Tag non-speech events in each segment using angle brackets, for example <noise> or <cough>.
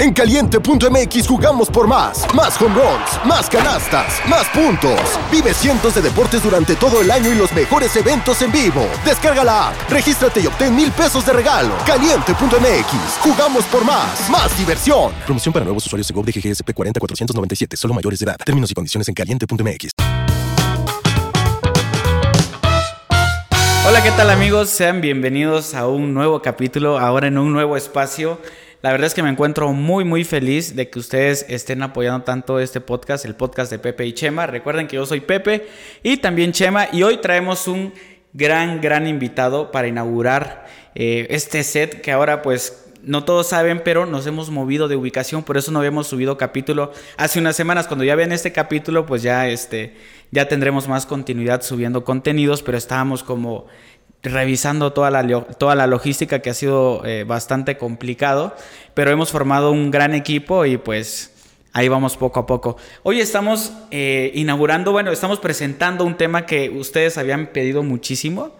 En caliente.mx jugamos por más. Más home runs, más canastas, más puntos. Vive cientos de deportes durante todo el año y los mejores eventos en vivo. Descarga la app, regístrate y obtén mil pesos de regalo. Caliente.mx, jugamos por más. Más diversión. Promoción para nuevos usuarios de GOV de GGSP 40497, solo mayores de edad. Términos y condiciones en caliente.mx. Hola, ¿qué tal amigos? Sean bienvenidos a un nuevo capítulo, ahora en un nuevo espacio. La verdad es que me encuentro muy muy feliz de que ustedes estén apoyando tanto este podcast, el podcast de Pepe y Chema. Recuerden que yo soy Pepe y también Chema y hoy traemos un gran gran invitado para inaugurar eh, este set que ahora pues no todos saben, pero nos hemos movido de ubicación, por eso no habíamos subido capítulo hace unas semanas. Cuando ya ven este capítulo, pues ya este ya tendremos más continuidad subiendo contenidos, pero estábamos como revisando toda la, toda la logística que ha sido eh, bastante complicado, pero hemos formado un gran equipo y pues ahí vamos poco a poco. Hoy estamos eh, inaugurando, bueno, estamos presentando un tema que ustedes habían pedido muchísimo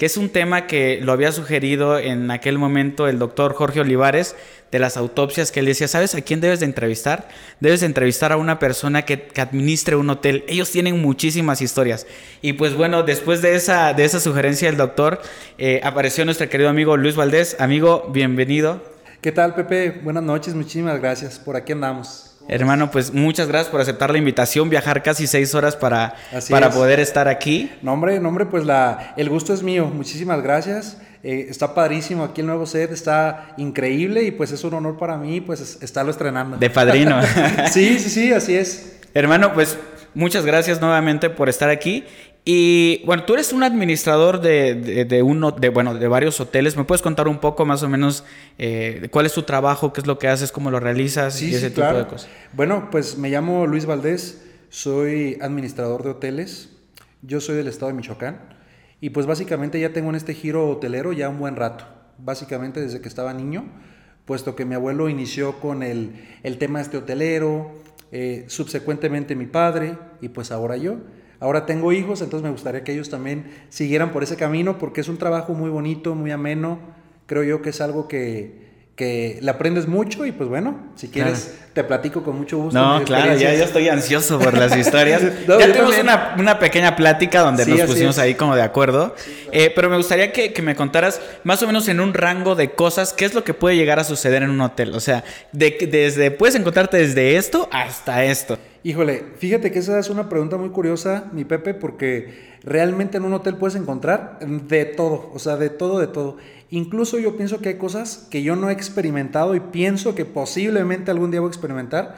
que es un tema que lo había sugerido en aquel momento el doctor Jorge Olivares de las autopsias, que él decía, ¿sabes a quién debes de entrevistar? Debes de entrevistar a una persona que, administre un hotel. Ellos tienen muchísimas historias. Y pues bueno, después de esa, de esa sugerencia del doctor, eh, apareció nuestro querido amigo Luis Valdés. Amigo, bienvenido. ¿Qué tal, Pepe? Buenas noches, muchísimas gracias. Por aquí andamos. Hermano, pues muchas gracias por aceptar la invitación, viajar casi seis horas para, para poder estar aquí. No, hombre, no, hombre, pues la, el gusto es mío. Muchísimas gracias. Eh, está padrísimo aquí el nuevo set, está increíble y pues es un honor para mí pues estarlo estrenando. De padrino. <laughs> sí, sí, sí, así es. Hermano, pues muchas gracias nuevamente por estar aquí y bueno, tú eres un administrador de, de, uno, de, bueno, de varios hoteles. ¿Me puedes contar un poco más o menos eh, cuál es tu trabajo, qué es lo que haces, cómo lo realizas y ese tipo de cosas? Bueno, pues me llamo Luis Valdés, soy administrador de hoteles. Yo soy del estado de Michoacán y pues básicamente ya tengo en este giro hotelero ya un buen rato. Básicamente desde que estaba niño, puesto que mi abuelo inició con el, el tema este hotelero, eh, subsecuentemente mi padre y pues ahora yo. Ahora tengo hijos, entonces me gustaría que ellos también siguieran por ese camino porque es un trabajo muy bonito, muy ameno. Creo yo que es algo que, que le aprendes mucho y pues bueno, si quieres te platico con mucho gusto. No, claro, ya yo estoy ansioso por las <laughs> historias. ya tuvimos una, una, pequeña plática donde nos pusimos ahí como de acuerdo, eh, pero me gustaría que, que, me contaras más o menos en un rango de cosas, qué es lo que puede llegar a suceder en un hotel. O sea, de, desde, puedes encontrarte desde esto hasta esto. Híjole, fíjate que esa es una pregunta muy curiosa, mi Pepe, porque realmente en un hotel puedes encontrar de todo, o sea, de todo, de todo. Incluso yo pienso que hay cosas que yo no he experimentado y pienso que posiblemente algún día voy a experimentar,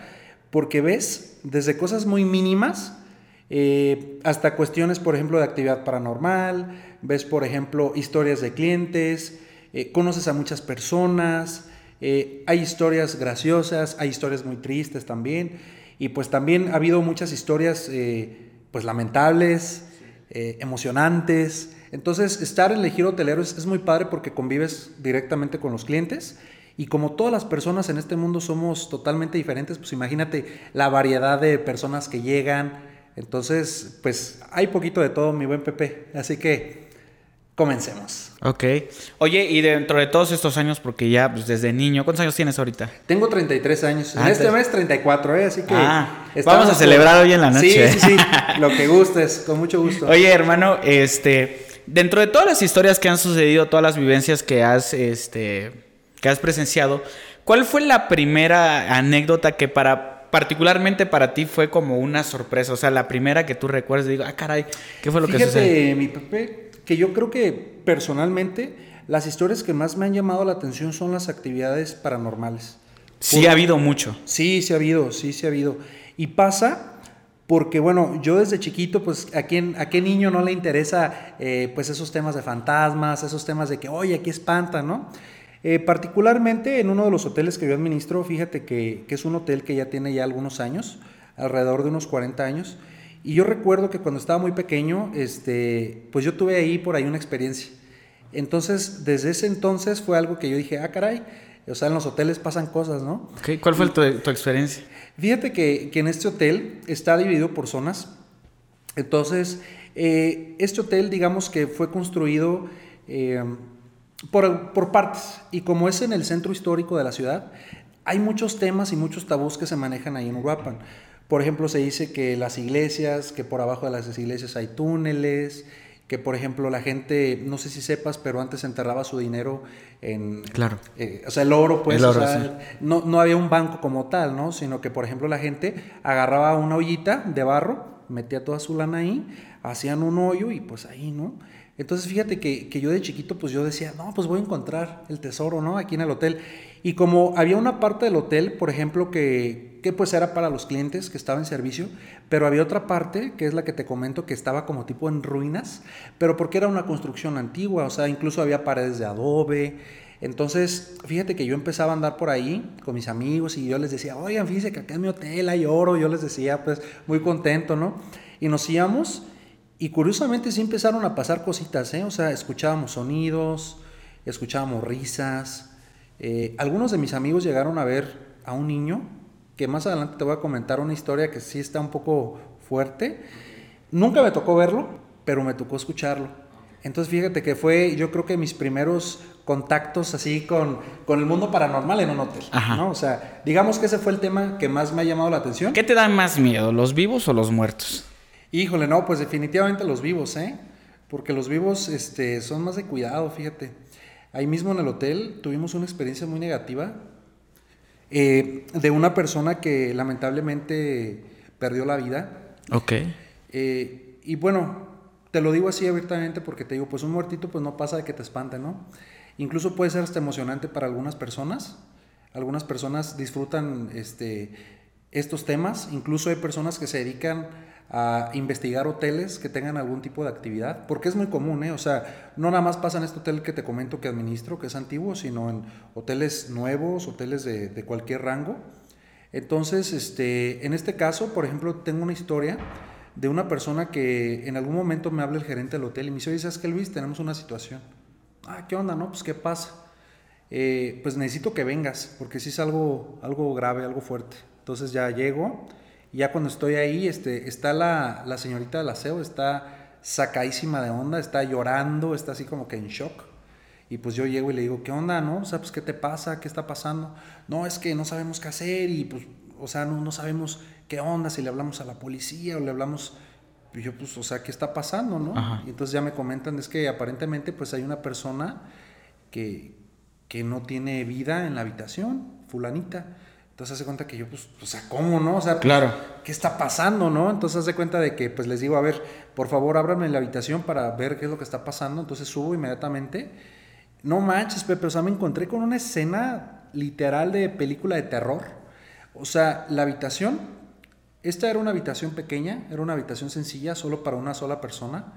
porque ves desde cosas muy mínimas eh, hasta cuestiones, por ejemplo, de actividad paranormal, ves, por ejemplo, historias de clientes, eh, conoces a muchas personas, eh, hay historias graciosas, hay historias muy tristes también. Y pues también ha habido muchas historias pues lamentables, emocionantes. Entonces estar en el giro hotelero es, muy padre porque convives directamente con los clientes. Y como todas las personas en este mundo somos totalmente diferentes, pues imagínate la variedad de personas que llegan. Entonces, pues hay poquito de todo, mi buen Pepe. Así que Comencemos. Ok. Oye, y dentro de todos estos años, porque ya pues, desde niño, ¿cuántos años tienes ahorita? Tengo 33 años. en ah, este mes 34, ¿eh? Así que... Ah, vamos a celebrar hoy en la noche. Sí, sí, sí. Lo que gustes, con mucho gusto. Oye, hermano, este... Dentro de todas las historias que han sucedido, todas las vivencias que has, este, que has presenciado, ¿cuál fue la primera anécdota que para particularmente para ti fue como una sorpresa? O sea, la primera que tú recuerdas, digo, ah, caray, ¿qué fue lo que sucedió? mi Pepe, que yo creo que personalmente las historias que más me han llamado la atención son las actividades paranormales. Sí ha habido mucho. Sí, sí ha habido, sí, sí ha habido. Y pasa porque, bueno, yo desde chiquito, pues, ¿a, quién, a qué niño no le interesa, eh, pues, esos temas de fantasmas, esos temas de que, oye, aquí espanta, ¿no? Eh, particularmente en uno de los hoteles que yo administro, fíjate que, que, es un hotel que ya tiene ya algunos años, alrededor de unos 40 años, y yo recuerdo que cuando estaba muy pequeño, este, pues yo tuve ahí por ahí una experiencia. Entonces, desde ese entonces fue algo que yo dije, ah, caray, o sea, en los hoteles pasan cosas, ¿no? ¿Cuál fue tu, tu, experiencia? Fíjate que, que, en este hotel está dividido por zonas. Entonces, eh, este hotel, digamos que fue construido eh, por, por partes. Y como es en el centro histórico de la ciudad, hay muchos temas y muchos tabús que se manejan ahí en Uruapan. Por ejemplo, se dice que las iglesias, que por abajo de las iglesias hay túneles, que por ejemplo la gente, no sé si sepas, pero antes enterraba su dinero en... Claro. Eh, o sea, el oro, pues, El oro, o sea, sí. no, no había un banco como tal, ¿no? Sino que, por ejemplo, la gente agarraba una ollita de barro, metía toda su lana ahí, hacían un hoyo y pues ahí, ¿no? Entonces, fíjate que, que yo de chiquito, pues yo decía, no, pues voy a encontrar el tesoro, ¿no? Aquí en el hotel. Y como había una parte del hotel, por ejemplo, que, que pues era para los clientes, que estaba en servicio, pero había otra parte, que es la que te comento, que estaba como tipo en ruinas, pero porque era una construcción antigua, o sea, incluso había paredes de adobe. Entonces, fíjate que yo empezaba a andar por ahí con mis amigos y yo les decía, oigan, fíjense que acá en mi hotel hay oro, yo les decía, pues muy contento, ¿no? Y nos íbamos y curiosamente sí empezaron a pasar cositas, ¿eh? O sea, escuchábamos sonidos, escuchábamos risas. Eh, algunos de mis amigos llegaron a ver a un niño, que más adelante te voy a comentar una historia que sí está un poco fuerte. Nunca me tocó verlo, pero me tocó escucharlo. Entonces fíjate que fue yo creo que mis primeros contactos así con, con el mundo paranormal en un hotel. Ajá. ¿no? O sea, digamos que ese fue el tema que más me ha llamado la atención. ¿Qué te da más miedo, los vivos o los muertos? Híjole, no, pues definitivamente los vivos, ¿eh? Porque los vivos este, son más de cuidado, fíjate. Ahí mismo en el hotel tuvimos una experiencia muy negativa eh, de una persona que lamentablemente perdió la vida. Ok. Eh, y bueno, te lo digo así abiertamente porque te digo, pues un muertito pues no pasa de que te espante, ¿no? Incluso puede ser hasta emocionante para algunas personas. Algunas personas disfrutan este, estos temas. Incluso hay personas que se dedican a investigar hoteles que tengan algún tipo de actividad, porque es muy común, ¿eh? O sea, no nada más pasa en este hotel que te comento que administro, que es antiguo, sino en hoteles nuevos, hoteles de, de cualquier rango. Entonces, este, en este caso, por ejemplo, tengo una historia de una persona que en algún momento me habla el gerente del hotel y me dice, oye, ¿sabes qué, Luis? Tenemos una situación. Ah, ¿qué onda? No, pues, ¿qué pasa? Eh, pues necesito que vengas, porque sí es algo, algo grave, algo fuerte. Entonces ya llego, ya cuando estoy ahí, este, está la, la señorita del aseo, está sacadísima de onda, está llorando, está así como que en shock. Y pues yo llego y le digo, ¿qué onda, no? O sea, pues, ¿qué te pasa? ¿Qué está pasando? No, es que no sabemos qué hacer y pues, o sea, no, no sabemos qué onda, si le hablamos a la policía o le hablamos... Y yo, pues, o sea, ¿qué está pasando, no? Ajá. Y entonces ya me comentan, es que aparentemente, pues, hay una persona que, que no tiene vida en la habitación, fulanita. Entonces hace cuenta que yo, pues, o sea, ¿cómo, no? O sea, pues, Claro. ¿qué está pasando, no? Entonces hace cuenta de que, pues, les digo, a ver, por favor, ábranme la habitación para ver qué es lo que está pasando. Entonces subo inmediatamente. No manches, Pepe, o sea, me encontré con una escena literal de película de terror. O sea, la habitación, esta era una habitación pequeña, era una habitación sencilla, solo para una sola persona.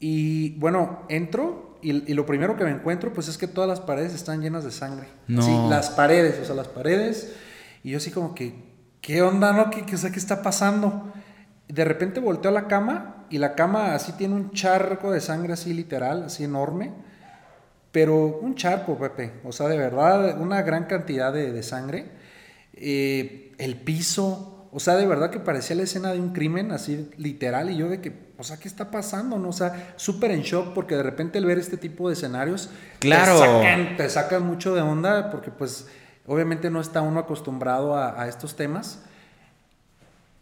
Y bueno, entro y, y lo primero que me encuentro, pues es que todas las paredes están llenas de sangre. No. Sí, las paredes, o sea, las paredes. Y yo así como que, ¿qué onda, no? ¿Qué, qué, o sea, ¿qué está pasando? De repente volteo a la cama y la cama así tiene un charco de sangre así literal, así enorme. Pero un charco, Pepe. O sea, de verdad, una gran cantidad de, de sangre. Eh, el piso. O sea, de verdad que parecía la escena de un crimen, así literal. Y yo de que, o sea, ¿qué está pasando? No? O sea, súper en shock porque de repente el ver este tipo de escenarios Claro. te, sacan, te sacan mucho de onda porque pues obviamente no está uno acostumbrado a, a estos temas.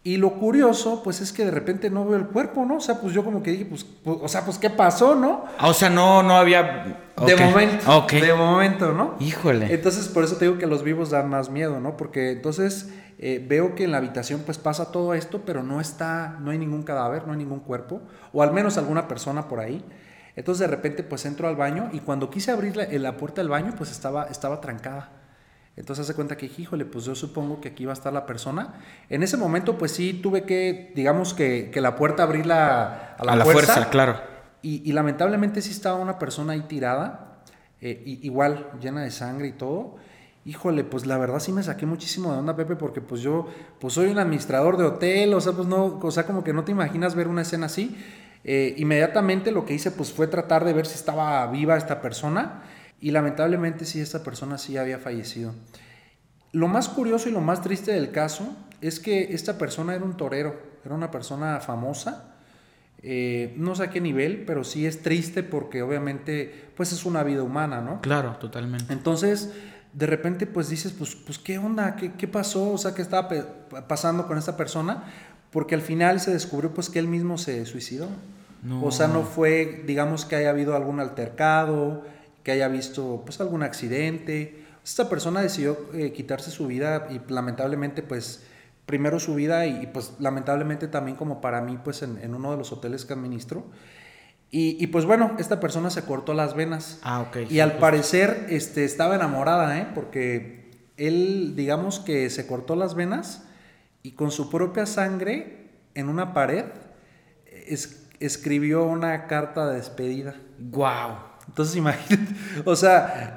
Y lo curioso, pues es que de repente no veo el cuerpo, ¿no? O sea, pues yo como que dije, pues, pues, o sea, pues ¿qué pasó, no? Ah, o sea, no, no había. De momento. De momento, ¿no? Híjole. Entonces, por eso te digo que los vivos dan más miedo, ¿no? Porque entonces eh, veo que en la habitación pues pasa todo esto, pero no está, no hay ningún cadáver, no hay ningún cuerpo, o al menos alguna persona por ahí. Entonces de repente pues entro al baño y cuando quise abrir la, la puerta del baño pues estaba, estaba trancada. Entonces hace cuenta que, híjole, pues yo supongo que aquí va a estar la persona. En ese momento pues sí tuve que, digamos que, que la puerta abrirla a la, a la fuerza, fuerza, claro. y, y lamentablemente sí estaba una persona ahí tirada, eh, y- igual llena de sangre y todo. Híjole, pues la verdad sí me saqué muchísimo de onda, Pepe, porque pues yo pues soy un administrador de hotel, o sea, pues no, o sea, como que no te imaginas ver una escena así. Eh, inmediatamente lo que hice pues fue tratar de ver si estaba viva esta persona y lamentablemente sí, esta persona sí había fallecido. Lo más curioso y lo más triste del caso es que esta persona era un torero, era una persona famosa, eh, no sé a qué nivel, pero sí es triste porque obviamente pues es una vida humana, ¿no? Claro, totalmente. Entonces, de repente pues dices, pues, pues ¿qué onda? ¿Qué, ¿Qué pasó? O sea, ¿qué estaba pasando con esta persona? Porque al final se descubrió pues que él mismo se suicidó. O sea, no fue, digamos, que haya habido algún altercado, que haya visto pues algún accidente. Esta persona decidió eh, quitarse su vida y lamentablemente pues primero su vida y, pues lamentablemente también como para mí pues en, en uno de los hoteles que administro. Y, y, pues bueno, esta persona se cortó las venas. Ah, ok. Y al parecer este, estaba enamorada, ¿eh? Porque él, digamos que se cortó las venas y con su propia sangre en una pared es, escribió una carta de despedida. ¡Wow! Entonces <laughs> imagínate, o sea,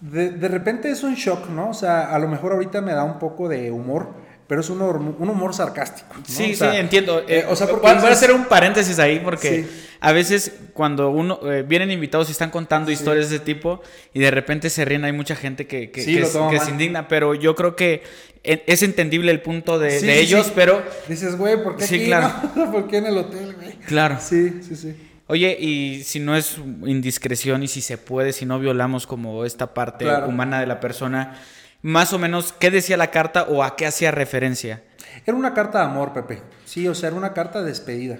de, de, repente es un shock, ¿no? O sea, a lo mejor ahorita me da un poco de humor, pero es un humor, un humor sarcástico. ¿no? Sí, o sea, sí, entiendo. eh, Eh, o sea, porque voy a- hacer un paréntesis ahí porque Sí. a veces cuando uno eh, vienen invitados y están contando historias de ese tipo y de repente se ríen, hay mucha gente que, que, Sí, que lo es- toma que mal. se indigna, pero yo creo que es entendible el punto de, ellos, pero Dices, güey, ¿por qué Sí, aquí, claro. no? <laughs> ¿Por qué en el hotel, güey? claro. Sí, sí, sí. Oye, y si no es indiscreción y si se puede, si no violamos como esta parte Claro. humana de la persona, más o menos, ¿qué decía la carta o a qué hacía referencia? Era una carta de amor, Pepe. Sí, o sea, era una carta de despedida.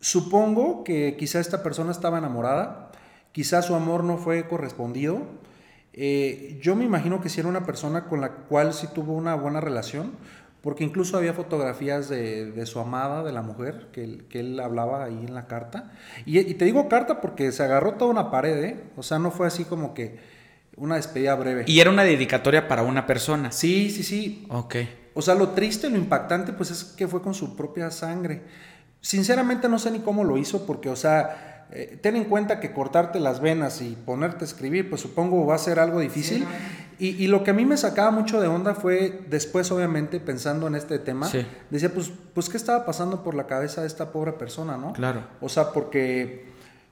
Supongo que quizá esta persona estaba enamorada, quizá su amor no fue correspondido. Eh, yo me imagino que sí era una persona con la cual sí tuvo una buena relación, porque incluso había fotografías de, de su amada, de la mujer, que, él- que él hablaba ahí en la carta. Y, y te digo carta porque se agarró toda una pared, ¿eh? O sea, no fue así como que una despedida breve. Y era una dedicatoria para una persona. Sí, sí, sí. Ok. O sea, lo triste, lo impactante, pues es que fue con su propia sangre. Sinceramente no sé ni cómo lo hizo, porque, o sea, eh, ten en cuenta que cortarte las venas y ponerte a escribir, pues supongo va a ser algo difícil. Y, y lo que a mí me sacaba mucho de onda fue, después, obviamente, pensando en este tema, Sí. decía, pues, pues, ¿qué estaba pasando por la cabeza de esta pobre persona, no? Claro. O sea, porque,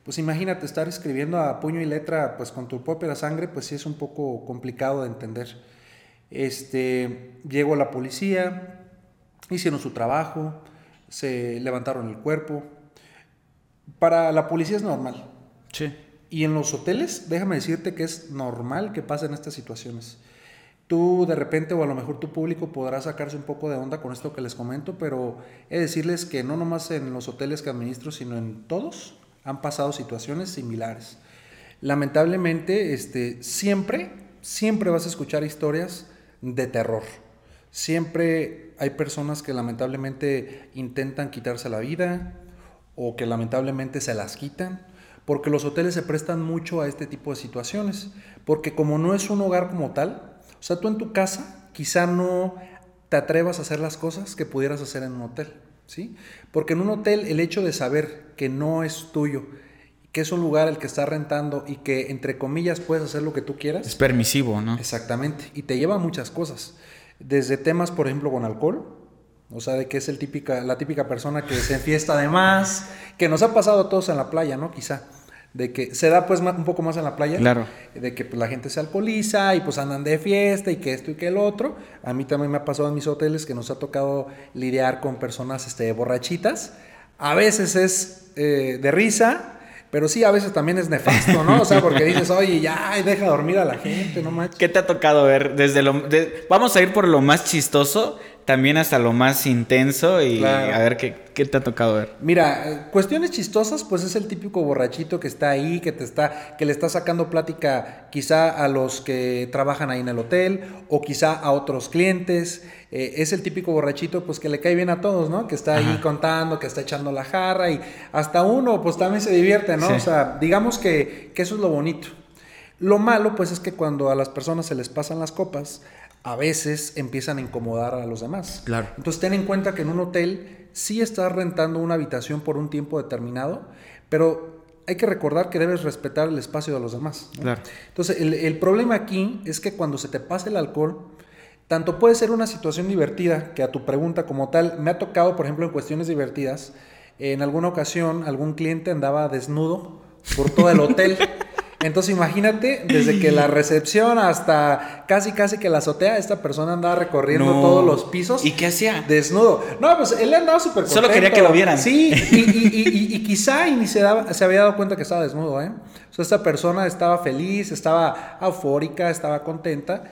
pues imagínate estar escribiendo a puño y letra, pues con tu propia sangre, pues sí es un poco complicado de entender. Este, llegó la policía, hicieron su trabajo, se levantaron el cuerpo. Para la policía es normal. Sí. Y en los hoteles, déjame decirte que es normal que pasen estas situaciones. Tú de repente o a lo mejor tu público podrá sacarse un poco de onda con esto que les comento, pero he de decirles que no nomás en los hoteles que administro, sino en todos han pasado situaciones similares. Lamentablemente, este, siempre, siempre vas a escuchar historias de terror. Siempre hay personas que lamentablemente intentan quitarse la vida o que lamentablemente se las quitan, porque los hoteles se prestan mucho a este tipo de situaciones, porque como no es un hogar como tal, o sea, tú en tu casa quizá no te atrevas a hacer las cosas que pudieras hacer en un hotel, ¿sí? Porque en un hotel el hecho de saber que no es tuyo, que es un lugar el que estás rentando y que entre comillas puedes hacer lo que tú quieras, Es permisivo, ¿no? Exactamente, y te lleva a muchas cosas. Desde temas, por ejemplo, con alcohol, o sea, de que es el típica, la típica persona que se enfiesta de más, que nos ha pasado a todos en la playa, ¿no? Quizá. De que se da pues un poco más en la playa. Claro. De que pues, la gente se alcoholiza y pues andan de fiesta y que esto y que el otro. A mí también me ha pasado en mis hoteles que nos ha tocado lidiar con personas este, borrachitas. A veces es eh, de risa, pero sí, a veces también es nefasto, ¿no? O sea, porque dices, oye, ya, deja dormir a la gente, no manches. ¿Qué te ha tocado ver? Desde lo, de- vamos a ir por lo más chistoso, también hasta lo más intenso y Claro. a ver qué, qué te ha tocado ver. Mira, eh, cuestiones chistosas, pues es el típico borrachito que está ahí, que te está, que le está sacando plática quizá a los que trabajan ahí en el hotel o quizá a otros clientes. Eh, es el típico borrachito, pues que le cae bien a todos, ¿no? Que está ahí contando, que está echando la jarra y hasta uno, pues también se divierte, ¿no? Sí. O sea, digamos que, que eso es lo bonito. Lo malo, pues, es que cuando a las personas se les pasan las copas, a veces empiezan a incomodar a los demás. Claro. Entonces, ten en cuenta que en un hotel sí estás rentando una habitación por un tiempo determinado, pero hay que recordar que debes respetar el espacio de los demás. ¿no? Claro. Entonces, el, el problema aquí es que cuando se te pasa el alcohol, tanto puede ser una situación divertida, que a tu pregunta como tal, me ha tocado, por ejemplo, en cuestiones divertidas, en alguna ocasión algún cliente andaba desnudo por todo el hotel <laughs> Entonces imagínate, desde que la <laughs> recepción hasta casi casi que la azotea, esta persona andaba recorriendo todos los pisos. ¿Y qué hacía? Desnudo. No, pues él andaba súper Solo quería que lo vieran. Sí, y, y, quizá ni se, se había dado cuenta que estaba desnudo, ¿eh? O sea, esta persona estaba feliz, estaba eufórica, estaba contenta,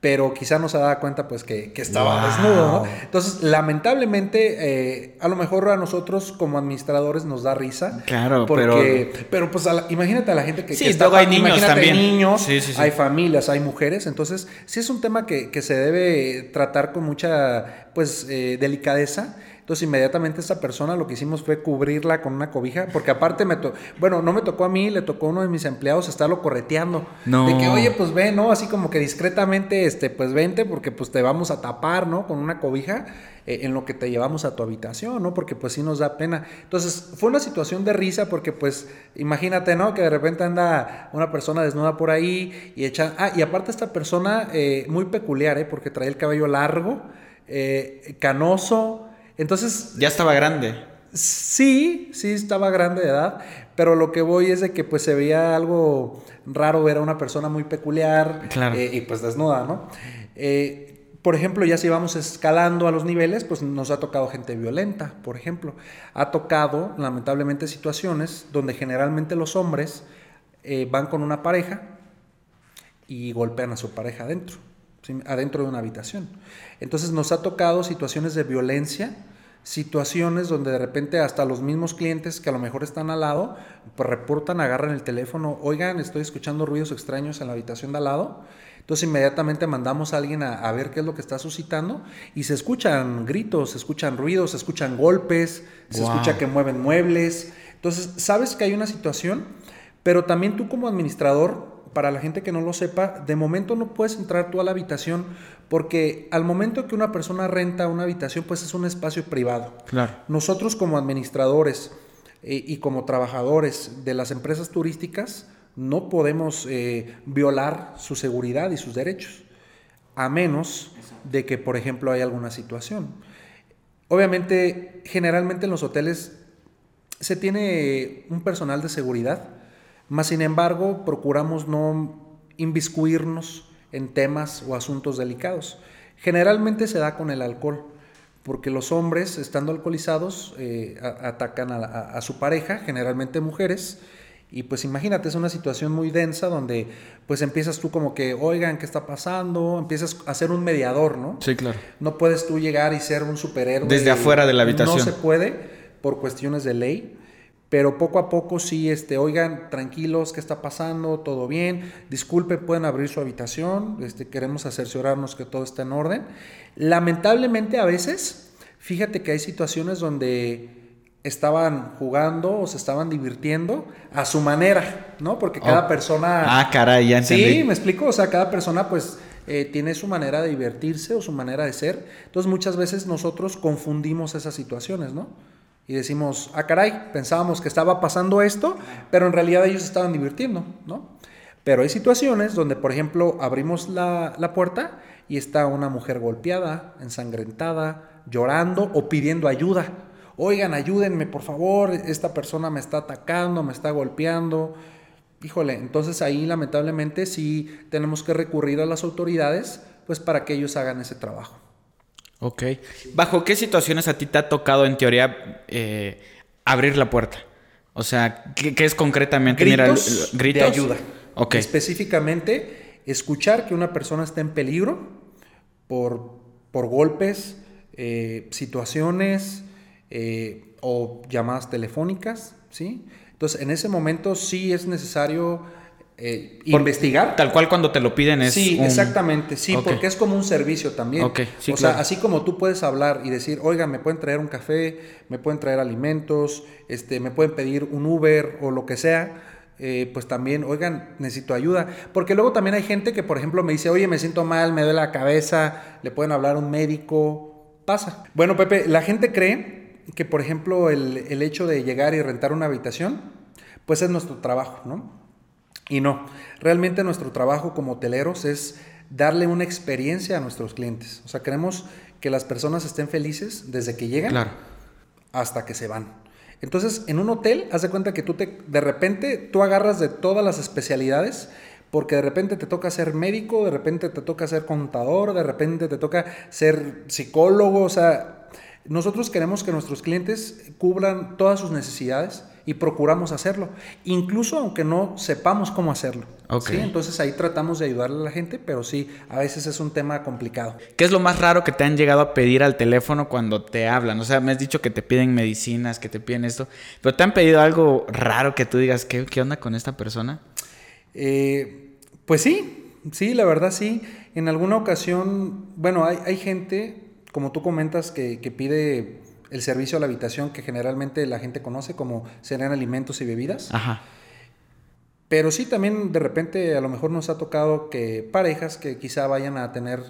pero quizá no se daba cuenta pues que, estaba desnudo, ¿no? Entonces, lamentablemente, eh, a lo mejor a nosotros como administradores nos da risa. Claro, porque, pero... Pero pues imagínate a la gente que, sí, está... hay niños también. niños, hay familias, hay mujeres, entonces sí es un tema que, se debe tratar con mucha pues eh, delicadeza entonces inmediatamente esta persona lo que hicimos fue cubrirla con una cobija, porque aparte me tocó, bueno, no me tocó a mí, le tocó a uno de mis empleados estarlo correteando. No. De que, oye, pues ve, ¿no? Así como que discretamente, este, pues vente, porque pues te vamos a tapar, ¿no? Con una cobija eh, en lo que te llevamos a tu habitación, ¿no? Porque pues sí nos da pena. Entonces fue una situación de risa porque pues imagínate, ¿no? Que de repente anda una persona desnuda por ahí y echa... Ah, y aparte esta persona eh, muy peculiar, ¿eh? Porque trae el cabello largo, eh, canoso, entonces... Ya estaba grande. Sí, sí estaba grande de edad, pero lo que voy es de que pues se veía algo raro ver a una persona muy peculiar eh, y pues desnuda, ¿no? Eh, por ejemplo, ya si vamos escalando a los niveles, pues nos ha tocado gente violenta, por ejemplo. Ha tocado, lamentablemente, situaciones donde generalmente los hombres eh, van con una pareja y golpean a su pareja adentro adentro de una habitación. Entonces nos ha tocado situaciones de violencia, situaciones donde de repente hasta los mismos clientes que a lo mejor están al lado, pues reportan, agarran el teléfono, oigan, estoy escuchando ruidos extraños en la habitación de al lado. Entonces inmediatamente mandamos a alguien a, ver qué es lo que está suscitando y se escuchan gritos, se escuchan ruidos, se escuchan golpes, se escucha que mueven muebles. Entonces sabes que hay una situación, pero también tú como administrador para la gente que no lo sepa, de momento no puedes entrar tú a la habitación porque al momento que una persona renta una habitación, pues es un espacio privado. Claro. Nosotros como administradores eh, y como trabajadores de las empresas turísticas no podemos eh, violar su seguridad y sus derechos, a menos de que, por ejemplo, haya alguna situación. Obviamente, generalmente en los hoteles se tiene un personal de seguridad, más sin embargo, procuramos no inviscuirnos en temas o asuntos delicados. Generalmente se da con el alcohol, porque los hombres, estando alcoholizados, eh, atacan a, su pareja, generalmente mujeres, y pues imagínate, es una situación muy densa donde pues empiezas tú como que, oigan, ¿qué está pasando? Empiezas a ser un mediador, ¿no? Sí, claro. No puedes tú llegar y ser un superhéroe. Desde afuera de la habitación. No se puede por cuestiones de ley pero poco a poco sí, este, oigan, tranquilos, ¿qué está pasando? ¿Todo bien? Disculpen, pueden abrir su habitación, este, queremos asegurarnos que todo está en orden. Lamentablemente a veces, fíjate que hay situaciones donde estaban jugando o se estaban divirtiendo a su manera, ¿no? Porque cada oh. persona... Ah, caray, ya entendí. Sí, me explico, o sea, cada persona pues... Eh, tiene su manera de divertirse o su manera de ser. Entonces muchas veces nosotros confundimos esas situaciones, ¿no? Y decimos, ah, caray, pensábamos que estaba pasando esto, pero en realidad ellos estaban divirtiendo, ¿no? Pero hay situaciones donde, por ejemplo, abrimos la, puerta y está una mujer golpeada, ensangrentada, llorando o pidiendo ayuda. Oigan, ayúdenme, por favor, esta persona me está atacando, me está golpeando. Híjole, entonces ahí lamentablemente sí tenemos que recurrir a las autoridades, pues para que ellos hagan ese trabajo. Ok. ¿Bajo qué situaciones a ti te ha tocado, en teoría, eh, abrir la puerta? O sea, ¿qué, es concretamente? Gritos, ¿gritos? de ayuda. Ok. Específicamente, escuchar que una persona está en peligro por, por golpes, eh, situaciones eh, o llamadas telefónicas, ¿sí? Entonces, en ese momento sí es necesario eh, investigar. Tal cual cuando te lo piden es. Sí, exactamente, sí, porque es como un servicio también. o sea, así como tú puedes hablar y decir, oiga, me pueden traer un café, me pueden traer alimentos, este, me pueden pedir un Uber o lo que sea. Eh, pues también, oigan, necesito ayuda. Porque luego también hay gente que, por ejemplo, me dice, oye, me siento mal, me duele la cabeza, le pueden hablar a un médico, pasa. Bueno, Pepe, la gente cree que, por ejemplo, el, el hecho de llegar y rentar una habitación, pues es nuestro trabajo, ¿no? Y no, realmente nuestro trabajo como hoteleros es darle una experiencia a nuestros clientes. O sea, queremos que las personas estén felices desde que llegan hasta que se van. Entonces, en un hotel, haz de cuenta que tú te, de repente, tú agarras de todas las especialidades, porque de repente te toca ser médico, de repente te toca ser contador, de repente te toca ser psicólogo, o sea, nosotros queremos que nuestros clientes cubran todas sus necesidades y procuramos hacerlo, incluso aunque no sepamos cómo hacerlo. ¿sí? Entonces ahí tratamos de ayudarle a la gente, pero sí, a veces es un tema complicado. ¿Qué es lo más raro que te han llegado a pedir al teléfono cuando te hablan? O sea, me has dicho que te piden medicinas, que te piden esto, pero ¿te han pedido algo raro que tú digas, ¿qué, qué onda con esta persona? Eh, pues sí, sí, la verdad sí. En alguna ocasión, bueno, hay, hay gente, como tú comentas, que, que pide el servicio a la habitación que generalmente la gente conoce como serán alimentos y bebidas. Ajá. Pero sí, también de repente a lo mejor nos ha tocado que parejas que quizá vayan a tener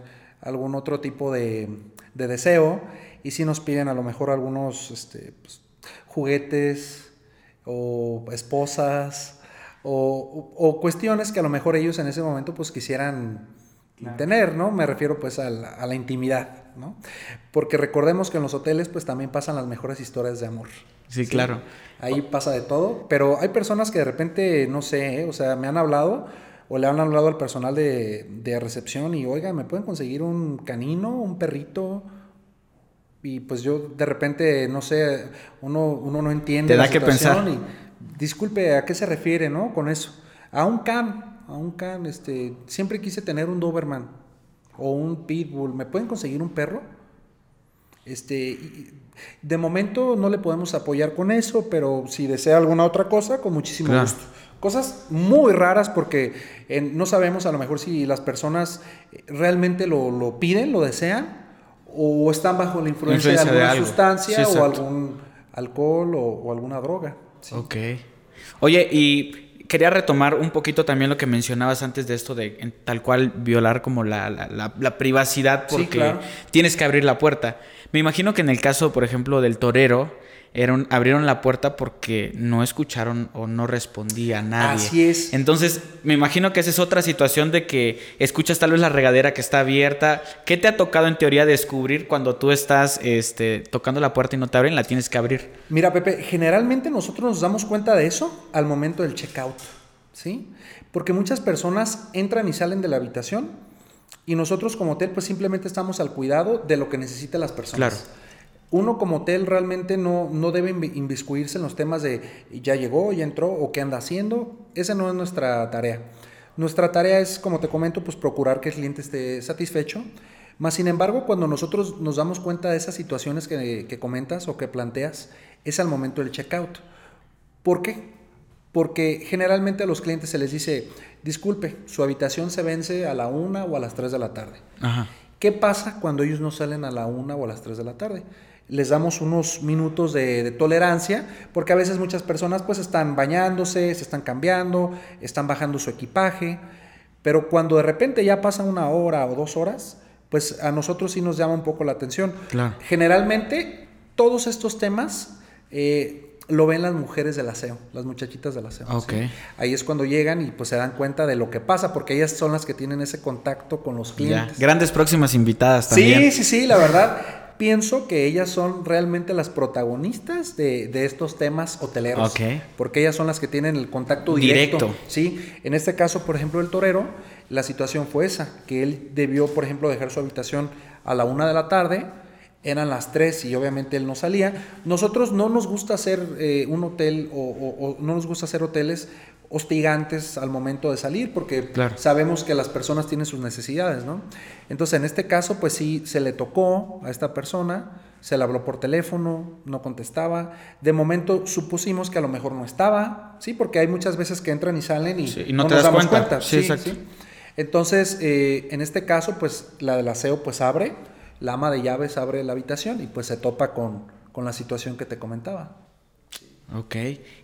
algún otro tipo de, de deseo y sí nos piden a lo mejor algunos este, pues, juguetes o esposas o, o, cuestiones que a lo mejor ellos en ese momento pues quisieran tener, ¿no? Me refiero pues a la, a la intimidad, ¿no? Porque recordemos que en los hoteles pues también pasan las mejores historias de amor. Sí, claro. Ahí pasa de todo, pero hay personas que de repente, no sé, ¿eh? o sea, me han hablado o le han hablado al personal de, de recepción y, oiga, ¿me pueden conseguir un canino, un perrito? Y pues yo de repente, no sé, uno, uno no entiende Te da que pensar. Y, disculpe, ¿a qué se refiere, no? Con eso. A un can, a un can, este, siempre quise tener un Doberman o un Pitbull. ¿Me pueden conseguir un perro? Este, de momento no le podemos apoyar con eso, pero si desea alguna otra cosa, con muchísimo Claro. gusto. Cosas muy raras porque eh, no sabemos a lo mejor si las personas realmente lo, lo piden, lo desean, o están bajo la influencia, Influencia de alguna sustancia Sí, o algún alcohol o, o alguna droga. Sí. Ok. Oye, y quería retomar un poquito también lo que mencionabas antes de esto de en- tal cual violar como la, la- la- la privacidad Sí, porque claro. tienes que abrir la puerta. Me imagino que en el caso, por ejemplo, del torero, era un- abrieron la puerta porque no escucharon o no respondía a nadie. Así es. Entonces, me imagino que esa es otra situación de que escuchas tal vez la regadera que está abierta. ¿Qué te ha tocado en teoría descubrir cuando tú estás este, tocando la puerta y no te abren? La tienes que abrir. Mira, Pepe, generalmente nosotros nos damos cuenta de eso al momento del checkout, ¿sí? Porque muchas personas entran y salen de la habitación y nosotros como hotel pues simplemente estamos al cuidado de lo que necesitan las personas. Claro. Uno como hotel realmente no, no debe invi- inviscuirse en los temas de ya llegó, ya entró o qué anda haciendo. Esa no es nuestra tarea. Nuestra tarea es, como te comento, pues procurar que el cliente esté satisfecho. Más sin embargo, cuando nosotros nos damos cuenta de esas situaciones que, que comentas o que planteas, es al momento del checkout. ¿Por qué? Porque generalmente a los clientes se les dice, disculpe, su habitación se vence a la una o a las 3 de la tarde. Ajá. ¿Qué pasa cuando ellos no salen a la una o a las 3 de la tarde? Les damos unos minutos de, de tolerancia, porque a veces muchas personas pues están bañándose, se están cambiando, están bajando su equipaje, pero cuando de repente ya pasa una hora o dos horas, pues a nosotros sí nos llama un poco la atención. Claro. Generalmente todos estos temas eh, lo ven las mujeres del aseo, las muchachitas del aseo. Ok. ¿sí? Ahí es cuando llegan y pues se dan cuenta de lo que pasa, porque ellas son las que tienen ese contacto con los Ya. clientes. Grandes próximas invitadas también. Sí, sí, sí, la verdad. Pienso que ellas son realmente las protagonistas de, de estos temas hoteleros. Porque ellas son las que tienen el contacto directo. Directo. Sí, en este caso, por ejemplo, el torero, la situación fue esa, que él debió, por ejemplo, dejar su habitación a la una de la tarde, eran las tres y obviamente él no salía. Nosotros no nos gusta hacer eh, un hotel o, o- o no nos gusta hacer hoteles hostigantes al momento de salir porque Claro. sabemos que las personas tienen sus necesidades, ¿no? Entonces, en este caso, pues sí, se le tocó a esta persona, se le habló por teléfono, no contestaba. De momento supusimos que a lo mejor no estaba, ¿sí? Porque hay muchas veces que entran y salen y, Sí, y no no, te nos das damos cuenta. cuenta. Sí, exacto. Entonces, eh, en este caso, pues la del aseo pues abre, la ama de llaves abre la habitación y pues se topa con, con la situación que te comentaba. Ok.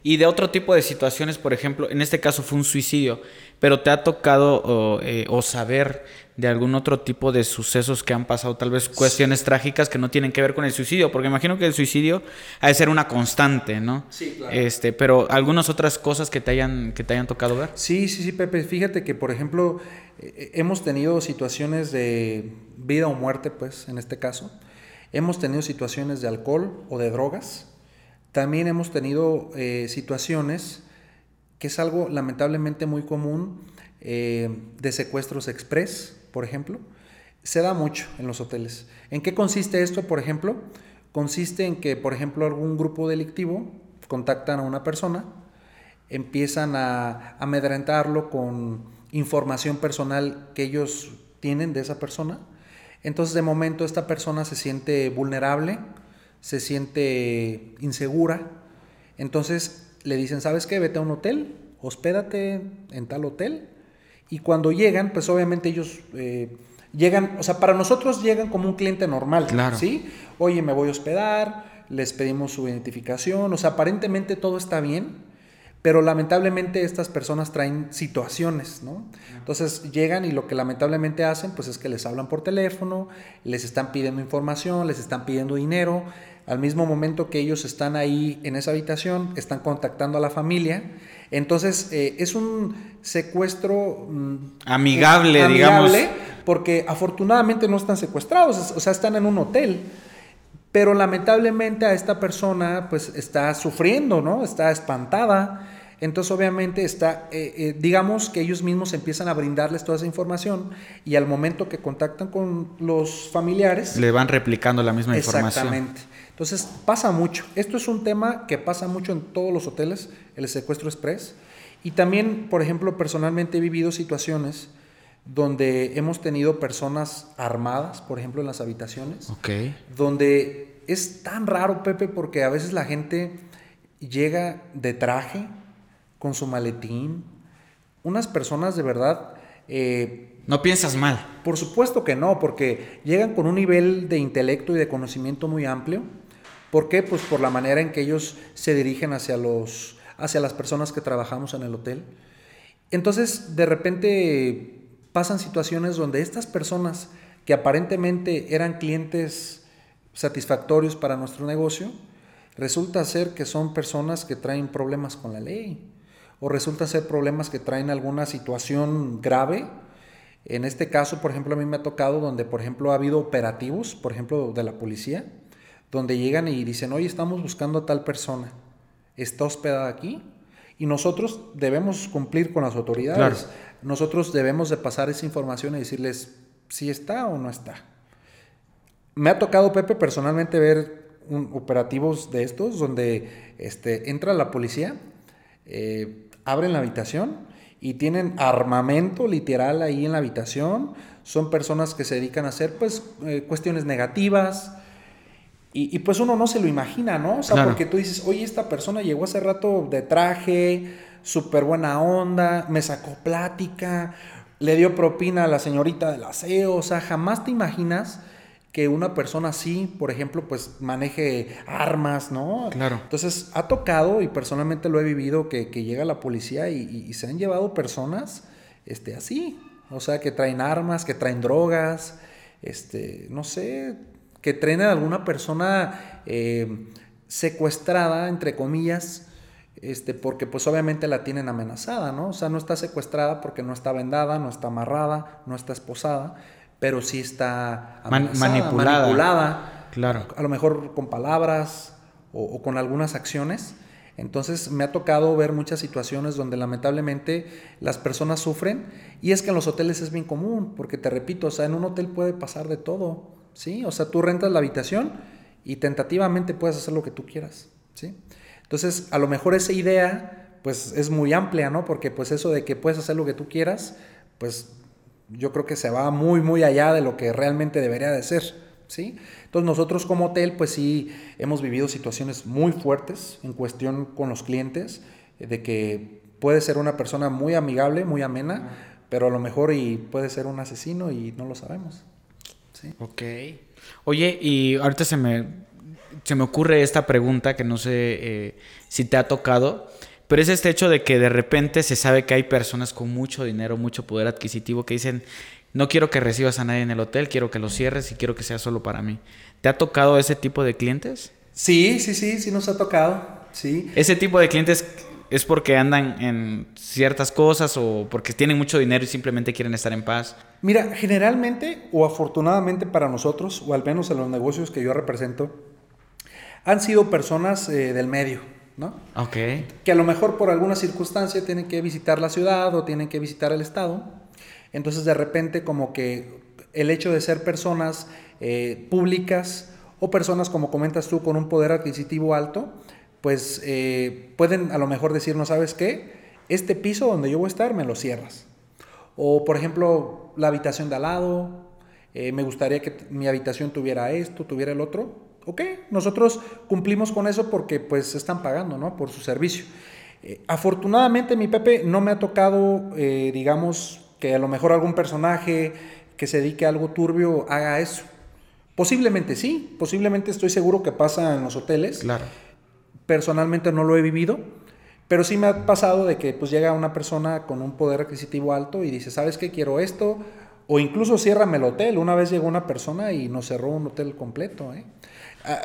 Y de otro tipo de situaciones, por ejemplo, en este caso fue un suicidio, pero te ha tocado o, eh, o saber de algún otro tipo de sucesos que han pasado, tal vez cuestiones trágicas que no tienen que ver con el suicidio, porque imagino que el suicidio ha de ser una constante, ¿no? Sí, claro. Este, pero algunas otras cosas que te hayan, que te hayan tocado ver. Sí, sí, sí, Pepe. Fíjate que, por ejemplo, eh, hemos tenido situaciones de vida o muerte, pues, en este caso. Hemos tenido situaciones de alcohol o de drogas. También hemos tenido eh, situaciones que es algo lamentablemente muy común eh, de secuestros express, por ejemplo. Se da mucho en los hoteles. ¿En qué consiste esto, por ejemplo? Consiste en que, por ejemplo, algún grupo delictivo contactan a una persona, empiezan a amedrentarlo con información personal que ellos tienen de esa persona. Entonces, de momento, esta persona se siente vulnerable, se siente insegura. Entonces, le dicen, ¿sabes qué? Vete a un hotel, hospédate en tal hotel. Y cuando llegan, pues obviamente ellos eh, llegan, o sea, para nosotros llegan como un cliente normal, Claro. ¿sí? Oye, me voy a hospedar, les pedimos su identificación, o sea, aparentemente todo está bien, pero lamentablemente estas personas traen situaciones, ¿no? Entonces llegan y lo que lamentablemente hacen, pues es que les hablan por teléfono, les están pidiendo información, les están pidiendo dinero, al mismo momento que ellos están ahí en esa habitación, están contactando a la familia. Entonces eh, es un secuestro mm, Amigable, amigable, digamos. porque afortunadamente no están secuestrados, o sea, están en un hotel. Pero lamentablemente a esta persona pues está sufriendo, ¿no? Está espantada. Entonces obviamente está, eh, eh, digamos que ellos mismos empiezan a brindarles toda esa información y al momento que contactan con los familiares, Le van replicando la misma información. Exactamente. Entonces pasa mucho. Esto es un tema que pasa mucho en todos los hoteles, el secuestro express. Y también, por ejemplo, personalmente he vivido situaciones donde hemos tenido personas armadas, por ejemplo, en las habitaciones, Ok. donde es tan raro, Pepe, porque a veces la gente llega de traje, con su maletín. Unas personas de verdad... eh, No piensas mal. por supuesto que no, porque llegan con un nivel de intelecto y de conocimiento muy amplio. ¿Por qué? Pues por la manera en que ellos se dirigen hacia, los, hacia las personas que trabajamos en el hotel. Entonces, de repente pasan situaciones donde estas personas que aparentemente eran clientes satisfactorios para nuestro negocio, resulta ser que son personas que traen problemas con la ley o resulta ser problemas que traen alguna situación grave. En este caso, por ejemplo, a mí me ha tocado donde, por ejemplo, ha habido operativos, por ejemplo, de la policía, donde llegan y dicen, oye, estamos buscando a tal persona, está hospedada aquí y nosotros debemos cumplir con las autoridades. Claro. Nosotros debemos de pasar esa información y decirles si está o no está. Me ha tocado, Pepe, personalmente ver un- operativos de estos donde este, entra la policía, eh, abren la habitación y tienen armamento literal ahí en la habitación. Son personas que se dedican a hacer pues eh, cuestiones negativas. Y, y, pues uno no se lo imagina, ¿no? O sea, Claro. porque tú dices, oye, esta persona llegó hace rato de traje, súper buena onda, me sacó plática, le dio propina a la señorita del aseo, o sea, jamás te imaginas que una persona así, por ejemplo, pues maneje armas, ¿no? Claro. Entonces, ha tocado, y personalmente lo he vivido, que, que llega la policía y, y- y se han llevado personas este, así, o sea, que traen armas, que traen drogas, este, no sé, que traen a alguna persona eh, secuestrada, entre comillas, este, porque pues obviamente la tienen amenazada, ¿no? O sea, no está secuestrada porque no está vendada, no está amarrada, no está esposada, pero sí está Man- amenazada, manipulada. manipulada, Claro. a lo mejor con palabras o, o con algunas acciones. Entonces me ha tocado ver muchas situaciones donde lamentablemente las personas sufren y es que en los hoteles es bien común, porque te repito, o sea, en un hotel puede pasar de todo, ¿sí? O sea, tú rentas la habitación y tentativamente puedes hacer lo que tú quieras, ¿sí? Entonces, a lo mejor esa idea pues es muy amplia, ¿no? Porque pues eso de que puedes hacer lo que tú quieras, pues yo creo que se va muy, muy allá de lo que realmente debería de ser, ¿sí? Entonces nosotros como hotel, pues sí, hemos vivido situaciones muy fuertes en cuestión con los clientes, de que puede ser una persona muy amigable, muy amena, pero a lo mejor y puede ser un asesino y no lo sabemos, ¿sí? Ok. Oye, y ahorita se me, se me ocurre esta pregunta que no sé eh, si te ha tocado, pero es este hecho de que de repente se sabe que hay personas con mucho dinero, mucho poder adquisitivo que dicen, no quiero que recibas a nadie en el hotel, quiero que lo cierres y quiero que sea solo para mí. ¿Te ha tocado ese tipo de clientes? Sí, sí, sí, sí nos ha tocado, sí. ¿Ese tipo de clientes es porque andan en ciertas cosas o porque tienen mucho dinero y simplemente quieren estar en paz? Mira, generalmente o afortunadamente para nosotros, o al menos en los negocios que yo represento, han sido personas eh, del medio, ¿no? Ok. Que a lo mejor por alguna circunstancia tienen que visitar la ciudad o tienen que visitar el estado. Entonces de repente como que el hecho de ser personas eh, públicas o personas, como comentas tú, con un poder adquisitivo alto, pues eh, pueden a lo mejor decirnos, ¿sabes qué? Este piso donde yo voy a estar me lo cierras. O por ejemplo, la habitación de al lado, eh, me gustaría que mi habitación tuviera esto, tuviera el otro. Ok, nosotros cumplimos con eso porque pues están pagando, ¿no? Por su servicio. afortunadamente mi Pepe no me ha tocado, digamos, que a lo mejor algún personaje que se dedique a algo turbio haga eso. Posiblemente sí, posiblemente estoy seguro que pasa en los hoteles. Claro. Personalmente no lo he vivido, pero sí me ha pasado de que pues llega una persona con un poder adquisitivo alto y dice, ¿sabes qué? Quiero esto. O incluso ciérrame el hotel. Una vez llegó una persona y nos cerró un hotel completo. ¿eh?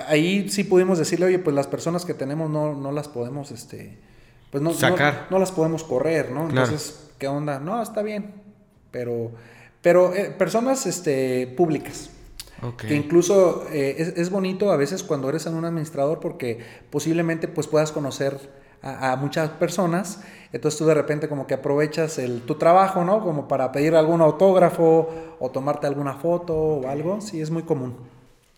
Ahí sí pudimos decirle, oye, pues las personas que tenemos no, no las podemos, este, pues no, Sacar. No, las podemos correr, ¿no? Entonces, ¿qué onda? No, está bien. Pero, pero eh, personas este, públicas. Que incluso eh, es, bonito a veces cuando eres un administrador porque posiblemente pues puedas conocer a, muchas personas. Entonces tú de repente como que aprovechas el, tu trabajo, ¿no? Como para pedir algún autógrafo o tomarte alguna foto o algo. Sí, es muy común.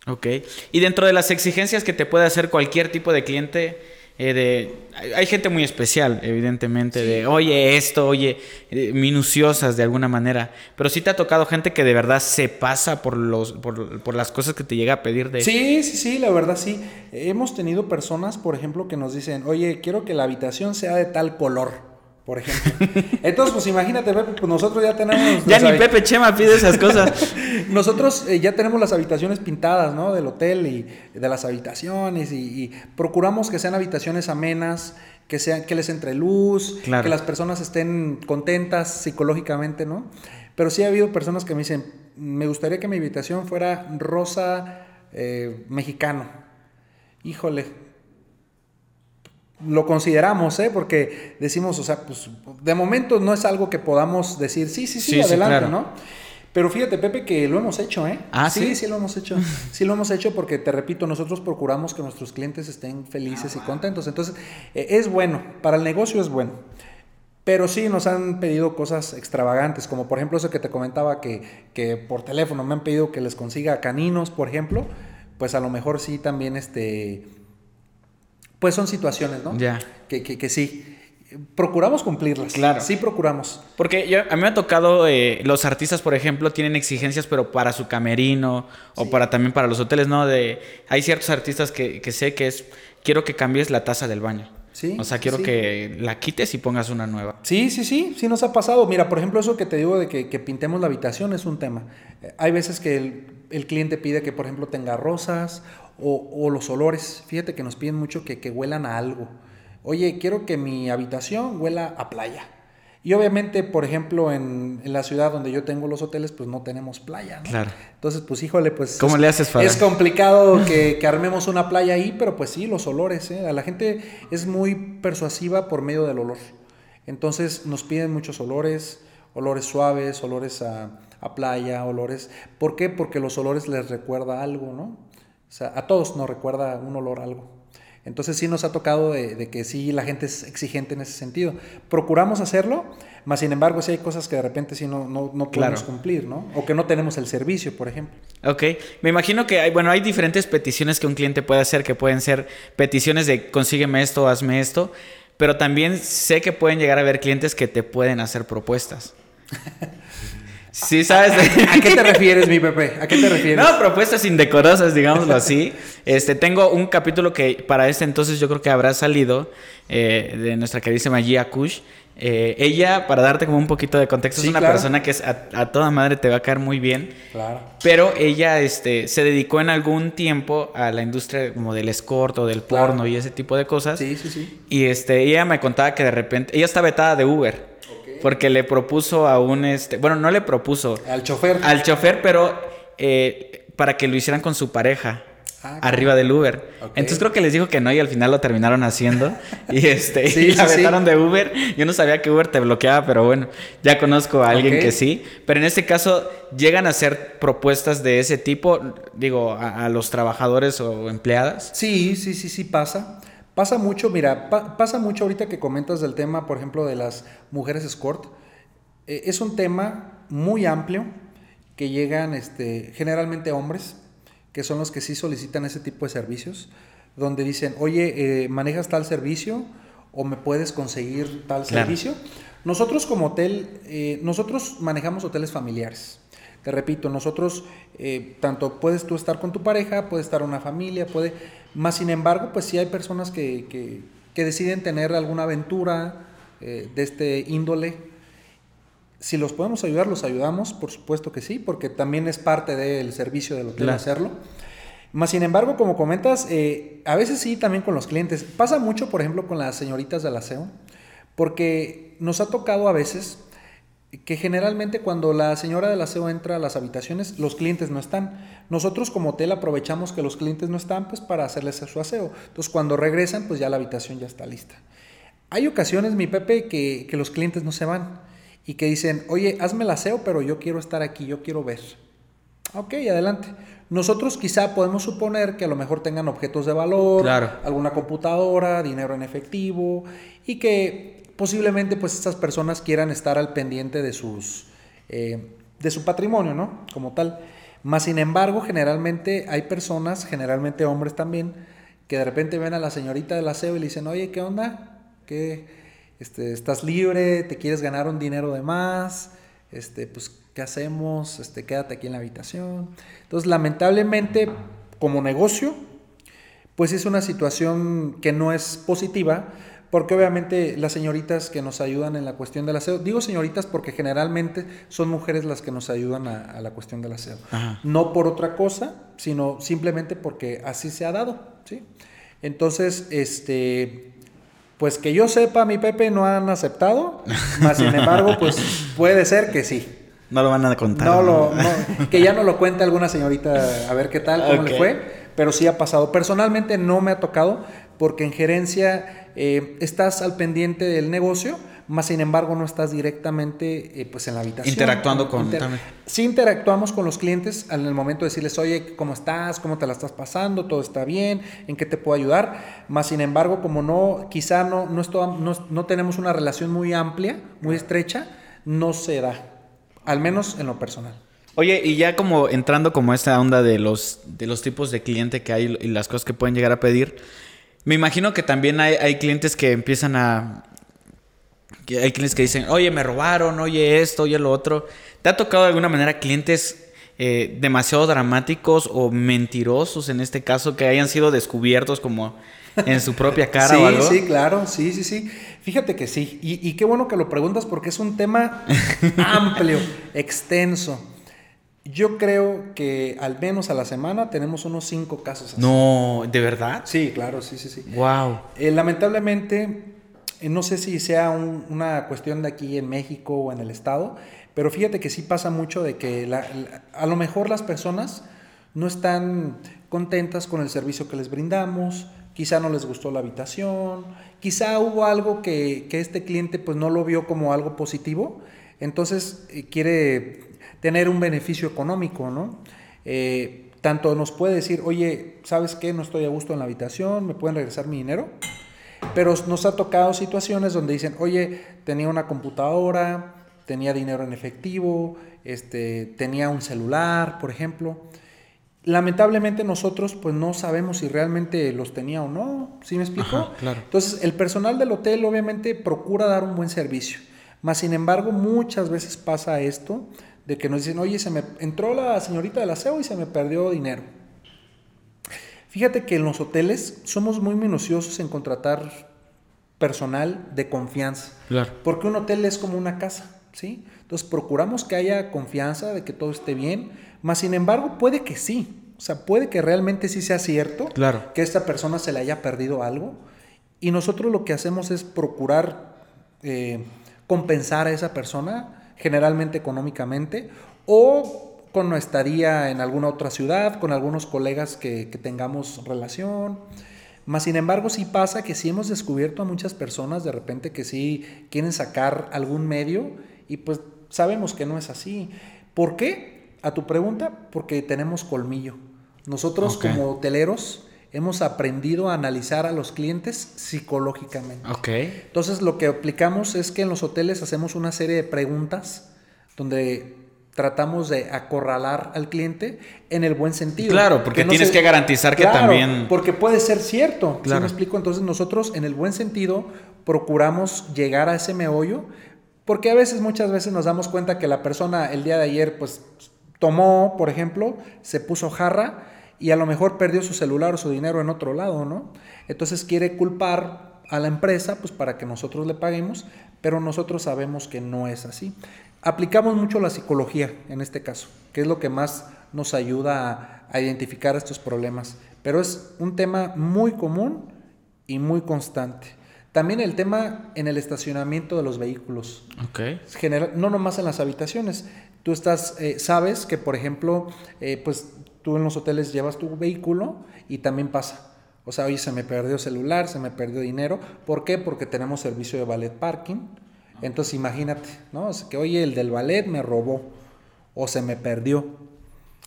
Ok. Y dentro de las exigencias que te puede hacer cualquier tipo de cliente, eh, de, hay gente muy especial, evidentemente, de oye esto, oye, eh, minuciosas de alguna manera. Pero sí te ha tocado gente que de verdad se pasa por, los, por, por, las cosas que te llega a pedir de. Sí, sí, sí, la verdad sí. Hemos tenido personas, por ejemplo, que nos dicen, oye, quiero que la habitación sea de tal color por ejemplo. Entonces, pues imagínate, Pepe, pues nosotros ya tenemos... ya ni Pepe Chema pide esas cosas. <laughs> nosotros eh, ya tenemos las habitaciones pintadas, ¿no? Del hotel y de las habitaciones y, procuramos que sean habitaciones amenas, que, sean, que les entre luz, que las personas estén contentas psicológicamente, ¿no? Pero sí ha habido personas que me dicen, me gustaría que mi habitación fuera rosa eh, mexicano. Híjole, lo consideramos, ¿eh? Porque decimos, o sea, pues de momento no es algo que podamos decir, sí, sí, sí, adelante, ¿no? Pero fíjate, Pepe, que lo hemos hecho, ¿eh? Ah, sí. Sí, sí lo hemos hecho. <laughs> Sí lo hemos hecho porque, te repito, nosotros procuramos que nuestros clientes estén felices y contentos. Entonces, eh, es bueno, para el negocio es bueno. Pero sí nos han pedido cosas extravagantes, como por ejemplo eso que te comentaba que, que por teléfono me han pedido que les consiga caninos, por ejemplo. Pues a lo mejor sí también este pues son situaciones, ¿no? Ya. Que, que, sí. Procuramos cumplirlas. Claro. Sí, procuramos. Porque yo, a mí me ha tocado, eh, los artistas, por ejemplo, tienen exigencias, pero para su camerino o para también para los hoteles, ¿no? De, hay ciertos artistas que, que sé que es, quiero que cambies la taza del baño. Sí, o sea, quiero que la quites y pongas una nueva. Sí, sí, sí, sí nos ha pasado. Mira, por ejemplo, eso que te digo de que, que pintemos la habitación es un tema. Eh, hay veces que el, el, cliente pide que, por ejemplo, tenga rosas o, los olores, fíjate que nos piden mucho que, que huelan a algo. Oye, quiero que mi habitación huela a playa. Y obviamente, por ejemplo, en, la ciudad donde yo tengo los hoteles, pues no tenemos playa, ¿no? Claro. Entonces, pues híjole, pues... ¿Cómo le haces, Es complicado que, que, armemos una playa ahí, pero pues sí, los olores, ¿eh? La gente es muy persuasiva por medio del olor. Entonces, nos piden muchos olores, olores suaves, olores a, a playa, olores... ¿Por qué? Porque los olores les recuerda algo, ¿no? O sea, a todos nos recuerda un olor algo. Entonces sí nos ha tocado de, que sí la gente es exigente en ese sentido. Procuramos hacerlo, más sin embargo sí hay cosas que de repente sí no, no, podemos cumplir, ¿no? O que no tenemos el servicio, por ejemplo. Ok, me imagino que hay, bueno, hay diferentes peticiones que un cliente puede hacer, que pueden ser peticiones de consígueme esto, hazme esto, pero también sé que pueden llegar a haber clientes que te pueden hacer propuestas. <laughs> Sí, ¿sabes? ¿A, qué te refieres, mi Pepe? ¿A qué te refieres? No, propuestas indecorosas, digámoslo así. Este, tengo un capítulo que para este entonces yo creo que habrá salido eh, de nuestra queridísima Gia Kush. Eh, ella, para darte como un poquito de contexto, es una persona que es a, toda madre te va a caer muy bien. Claro. Pero ella este, se dedicó en algún tiempo a la industria como del escort o del porno y ese tipo de cosas. Sí, sí, sí. Y este, ella me contaba que de repente, ella está vetada de Uber. Porque le propuso a un, este, bueno, no le propuso. Al chofer. Al chofer, pero eh, para que lo hicieran con su pareja. Ah, arriba del Uber. Entonces creo que les dijo que no y al final lo terminaron haciendo. <laughs> y este, y la vetaron de Uber. Yo no sabía que Uber te bloqueaba, pero bueno, ya conozco a alguien que sí. Pero en este caso, llegan a hacer propuestas de ese tipo, digo, a, los trabajadores o empleadas. Sí, sí, sí, sí pasa. Pasa mucho, mira, pasa mucho ahorita que comentas del tema, por ejemplo, de las mujeres escort. Eh, es un tema muy amplio que llegan este, generalmente hombres que son los que sí solicitan ese tipo de servicios, donde dicen, oye, eh, ¿manejas tal servicio o me puedes conseguir tal servicio? Nosotros como hotel, eh, nosotros manejamos hoteles familiares. Te repito, nosotros, eh, tanto puedes tú estar con tu pareja, puede estar una familia, puede... Más sin embargo, pues sí hay personas que, que, que deciden tener alguna aventura de este índole, si los podemos ayudar, los ayudamos, por supuesto que sí, porque también es parte del servicio del hotel hacerlo. Más sin embargo, como comentas, eh, a veces sí también con los clientes. Pasa mucho, por ejemplo, con las señoritas del aseo, porque nos ha tocado a veces que generalmente cuando la señora del aseo entra a las habitaciones, los clientes no están. Nosotros como hotel aprovechamos que los clientes no están pues para hacerles su aseo. Entonces cuando regresan, pues ya la habitación ya está lista. Hay ocasiones, mi Pepe, que, que los clientes no se van y que dicen, oye, hazme el aseo, pero yo quiero estar aquí, yo quiero ver. Ok, adelante. Nosotros quizá podemos suponer que a lo mejor tengan objetos de valor, alguna computadora, dinero en efectivo y que posiblemente pues estas personas quieran estar al pendiente de sus eh, de su patrimonio, ¿no? Como tal. Más sin embargo, generalmente hay personas, generalmente hombres también, que de repente ven a la señorita del aseo y le dicen, oye, ¿qué onda? ¿Qué, este, estás libre, te quieres ganar un dinero de más, este, pues, ¿qué hacemos? Este, quédate aquí en la habitación. Entonces, lamentablemente, como negocio, pues es una situación que no es positiva, porque obviamente las señoritas que nos ayudan en la cuestión del aseo, digo señoritas porque generalmente son mujeres las que nos ayudan a, la cuestión del aseo. No por otra cosa, sino simplemente porque así se ha dado, ¿sí? Entonces, este, pues que yo sepa, mi Pepe no han aceptado, más sin embargo, pues puede ser que sí. No lo van a contar. No, Lo, que ya no lo cuente alguna señorita a ver qué tal, cómo le fue, pero sí ha pasado. Personalmente no me ha tocado porque en gerencia eh, estás al pendiente del negocio, más sin embargo no estás directamente eh, pues en la habitación. Interactuando con... Sí interactuamos con los clientes en el momento de decirles, oye, ¿cómo estás? ¿Cómo te la estás pasando? ¿Todo está bien? ¿En qué te puedo ayudar? Más sin embargo, como no, quizá no, no, no, no tenemos una relación muy amplia, muy estrecha, no se da, al menos en lo personal. Oye, y ya como entrando como esta onda de los, de los tipos de cliente que hay y las cosas que pueden llegar a pedir, me imagino que también hay, hay clientes que empiezan a, hay clientes que dicen, oye, me robaron, oye esto, oye lo otro. ¿Te ha tocado de alguna manera clientes eh, demasiado dramáticos o mentirosos en este caso que hayan sido descubiertos como en su propia <laughs> cara sí, o algo? Sí, claro, sí, sí, sí. Fíjate que sí. Y, qué bueno que lo preguntas porque es un tema amplio, <laughs> extenso. Yo creo que al menos a la semana tenemos unos cinco casos así. No, ¿de verdad? Sí, claro, sí, sí, sí. Wow. Eh, lamentablemente eh, no sé si sea una cuestión de aquí en México o en el estado, pero fíjate que sí pasa mucho de que a lo mejor las personas no están contentas con el servicio que les brindamos, quizá no les gustó la habitación, quizá hubo algo que, este cliente pues no lo vio como algo positivo, entonces eh, quiere tener un beneficio económico, ¿no? Eh, tanto nos puede decir, oye, ¿sabes qué? No estoy a gusto en la habitación, ¿me pueden regresar mi dinero? Pero nos ha tocado situaciones donde dicen, oye, tenía una computadora, tenía dinero en efectivo, este, tenía un celular, por ejemplo. Lamentablemente nosotros pues no sabemos si realmente los tenía o no, ¿sí me explico? claro. Entonces el personal del hotel obviamente procura dar un buen servicio, mas sin embargo muchas veces pasa esto de que nos dicen, oye, se me entró la señorita del aseo y se me perdió dinero. Fíjate que en los hoteles somos muy minuciosos en contratar personal de confianza. Claro. Porque un hotel es como una casa, ¿sí? Entonces procuramos que haya confianza, de que todo esté bien, más sin embargo puede que sí, o sea, puede que realmente sí sea cierto claro. que esta persona se le haya perdido algo y nosotros lo que hacemos es procurar eh, compensar a esa persona, generalmente económicamente, o con nuestra estadía en alguna otra ciudad, con algunos colegas que, que tengamos relación. Más sin embargo, sí pasa que sí hemos descubierto a muchas personas de repente que sí quieren sacar algún medio y pues sabemos que no es así. ¿Por qué? A tu pregunta, porque tenemos colmillo. Nosotros como hoteleros hemos aprendido a analizar a los clientes psicológicamente. Okay. Entonces lo que aplicamos es que en los hoteles hacemos una serie de preguntas donde tratamos de acorralar al cliente en el buen sentido. Claro, porque tienes que garantizar que también... Porque puede ser cierto. Claro. me explico? Entonces nosotros en el buen sentido procuramos llegar a ese meollo porque a veces, muchas veces nos damos cuenta que la persona el día de ayer pues tomó, por ejemplo, se puso jarra y a lo mejor perdió su celular o su dinero en otro lado, ¿no? Entonces quiere culpar a la empresa pues para que nosotros le paguemos, pero nosotros sabemos que no es así. Aplicamos mucho la psicología en este caso, que es lo que más nos ayuda a, identificar estos problemas. Pero es un tema muy común y muy constante. También el tema en el estacionamiento de los vehículos. Okay. General, no nomás en las habitaciones. Tú estás, eh, sabes que, por ejemplo, eh, pues tú en los hoteles llevas tu vehículo y también pasa. O sea, oye, se me perdió celular, se me perdió dinero. ¿Por qué? Porque tenemos servicio de ballet parking entonces imagínate, ¿no? que oye, el del ballet me robó o se me perdió.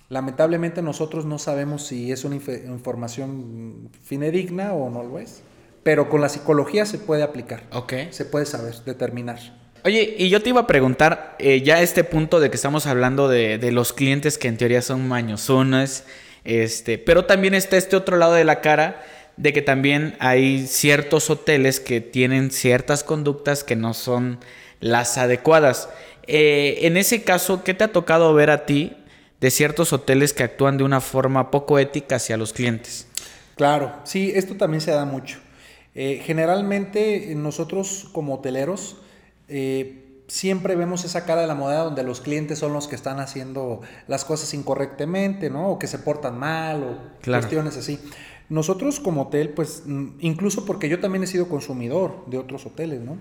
Lamentablemente nosotros no sabemos si es una información finedigna o no lo es. Pero con la psicología se puede aplicar. Ok. Se puede saber, determinar. Oye, y yo te iba a preguntar, eh, ya este punto de que estamos hablando de, los clientes que en teoría son mañosones, este, pero también está este otro lado de la cara de que también hay ciertos hoteles que tienen ciertas conductas que no son las adecuadas. Eh, en ese caso, ¿qué te ha tocado ver a ti de ciertos hoteles que actúan de una forma poco ética hacia los clientes? Claro, sí, esto también se da mucho. Eh, generalmente nosotros como hoteleros eh, siempre vemos esa cara de la moneda donde los clientes son los que están haciendo las cosas incorrectamente, ¿no? O que se portan mal o cuestiones así. Nosotros como hotel, pues mm, incluso porque yo también he sido consumidor de otros hoteles, ¿no?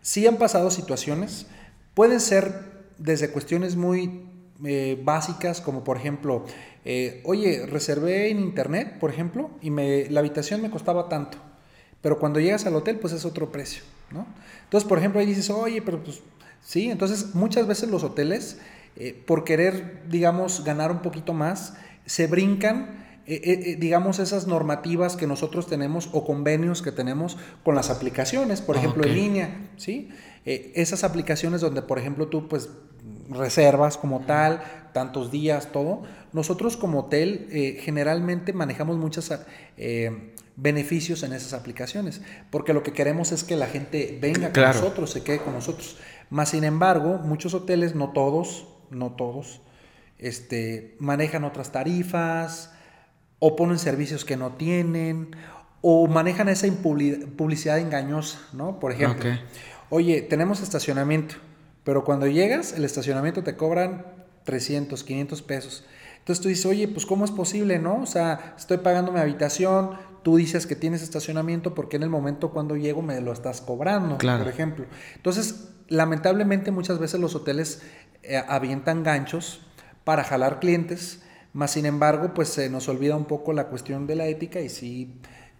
Sí han pasado situaciones, pueden ser desde cuestiones muy eh, básicas, como por ejemplo, eh, oye, reservé en internet, por ejemplo, y me, la habitación me costaba tanto, pero cuando llegas al hotel, pues es otro precio, ¿no? Entonces, por ejemplo, ahí dices, oye, pero pues sí, entonces muchas veces los hoteles, eh, por querer, digamos, ganar un poquito más, se brincan eh, eh, digamos, esas normativas que nosotros tenemos o convenios que tenemos con las aplicaciones, por ejemplo, en línea, ¿sí? esas aplicaciones donde, por ejemplo, tú pues reservas como tal, tantos días, todo. Nosotros como hotel generalmente manejamos muchos beneficios en esas aplicaciones, porque lo que queremos es que la gente venga con nosotros, se quede con nosotros. Más sin embargo, muchos hoteles, no todos, no todos, este, manejan otras tarifas, o ponen servicios que no tienen, o manejan esa publicidad engañosa, ¿no? Por ejemplo, oye, tenemos estacionamiento, pero cuando llegas, el estacionamiento te cobran 300, 500 pesos. Entonces tú dices, oye, pues ¿cómo es posible, no? O sea, estoy pagando mi habitación, tú dices que tienes estacionamiento porque en el momento cuando llego me lo estás cobrando, por ejemplo. Entonces, lamentablemente muchas veces los hoteles eh, avientan ganchos para jalar clientes más sin embargo, pues se nos olvida un poco la cuestión de la ética y sí,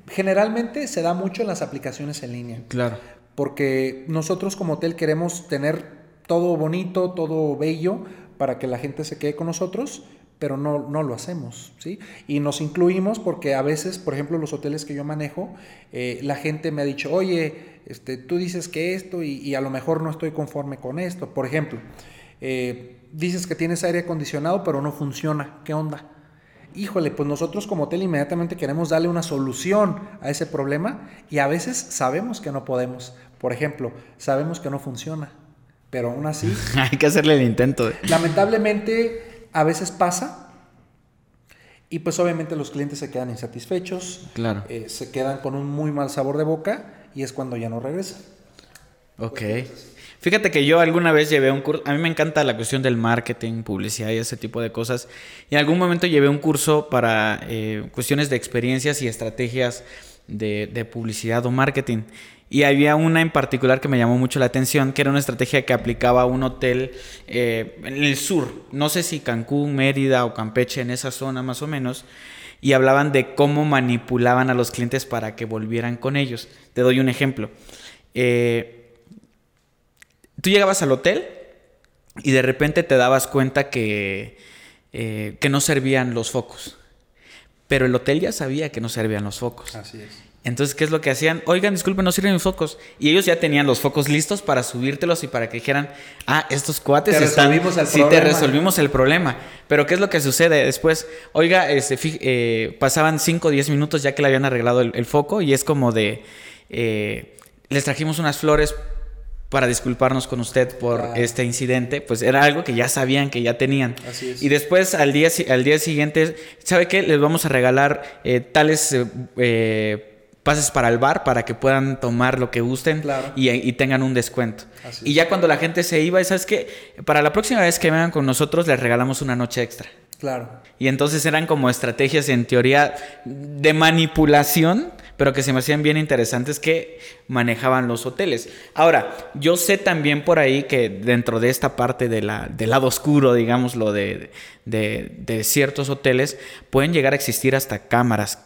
generalmente se da mucho en las aplicaciones en línea. Claro. Porque nosotros como hotel queremos tener todo bonito, todo bello para que la gente se quede con nosotros, pero no, no lo hacemos, ¿sí? Y nos incluimos porque a veces, por ejemplo, los hoteles que yo manejo, eh, la gente me ha dicho, oye, este, tú dices que esto y, y, a lo mejor no estoy conforme con esto. Por ejemplo, eh, dices que tienes aire acondicionado, pero no funciona. ¿Qué onda? Híjole, pues nosotros como hotel inmediatamente queremos darle una solución a ese problema y a veces sabemos que no podemos. Por ejemplo, sabemos que no funciona, pero aún así... <laughs> Hay que hacerle el intento. Lamentablemente, a veces pasa y pues obviamente los clientes se quedan insatisfechos, claro. Eh, se quedan con un muy mal sabor de boca y es cuando ya no regresan. Ok. Fíjate que yo alguna vez llevé un curso, a mí me encanta la cuestión del marketing, publicidad y ese tipo de cosas. Y en algún momento llevé un curso para eh, cuestiones de experiencias y estrategias de, de, publicidad o marketing. Y había una en particular que me llamó mucho la atención, que era una estrategia que aplicaba un hotel eh, en el sur, no sé si Cancún, Mérida o Campeche, en esa zona más o menos, y hablaban de cómo manipulaban a los clientes para que volvieran con ellos. Te doy un ejemplo. Eh, tú llegabas al hotel y de repente te dabas cuenta que, eh, que no servían los focos. Pero el hotel ya sabía que no servían los focos. Así es. Entonces, ¿qué es lo que hacían? Oigan, disculpen, no sirven mis focos. Y ellos ya tenían los focos listos para subírtelos y para que dijeran, ah, estos cuates te están. Resolvimos el sí, problema. te resolvimos el problema. Pero, ¿qué es lo que sucede después? Oiga, este, eh, pasaban 5 o 10 minutos ya que le habían arreglado el, el foco y es como de. Eh, les trajimos unas flores para disculparnos con usted por Claro. este incidente, pues era algo que ya sabían, que ya tenían. Así es. Y después al día, al día siguiente, ¿sabe qué? Les vamos a regalar eh, tales eh, pases para el bar para que puedan tomar lo que gusten Claro. y, y tengan un descuento. Así y ya cuando la gente se iba, ¿sabes qué? Para la próxima vez que vengan con nosotros les regalamos una noche extra. Claro. Y entonces eran como estrategias en teoría de manipulación, pero que se me hacían bien interesantes que manejaban los hoteles. Ahora, yo sé también por ahí que dentro de esta parte de la, del lado oscuro, digámoslo, de, de, de ciertos hoteles, pueden llegar a existir hasta cámaras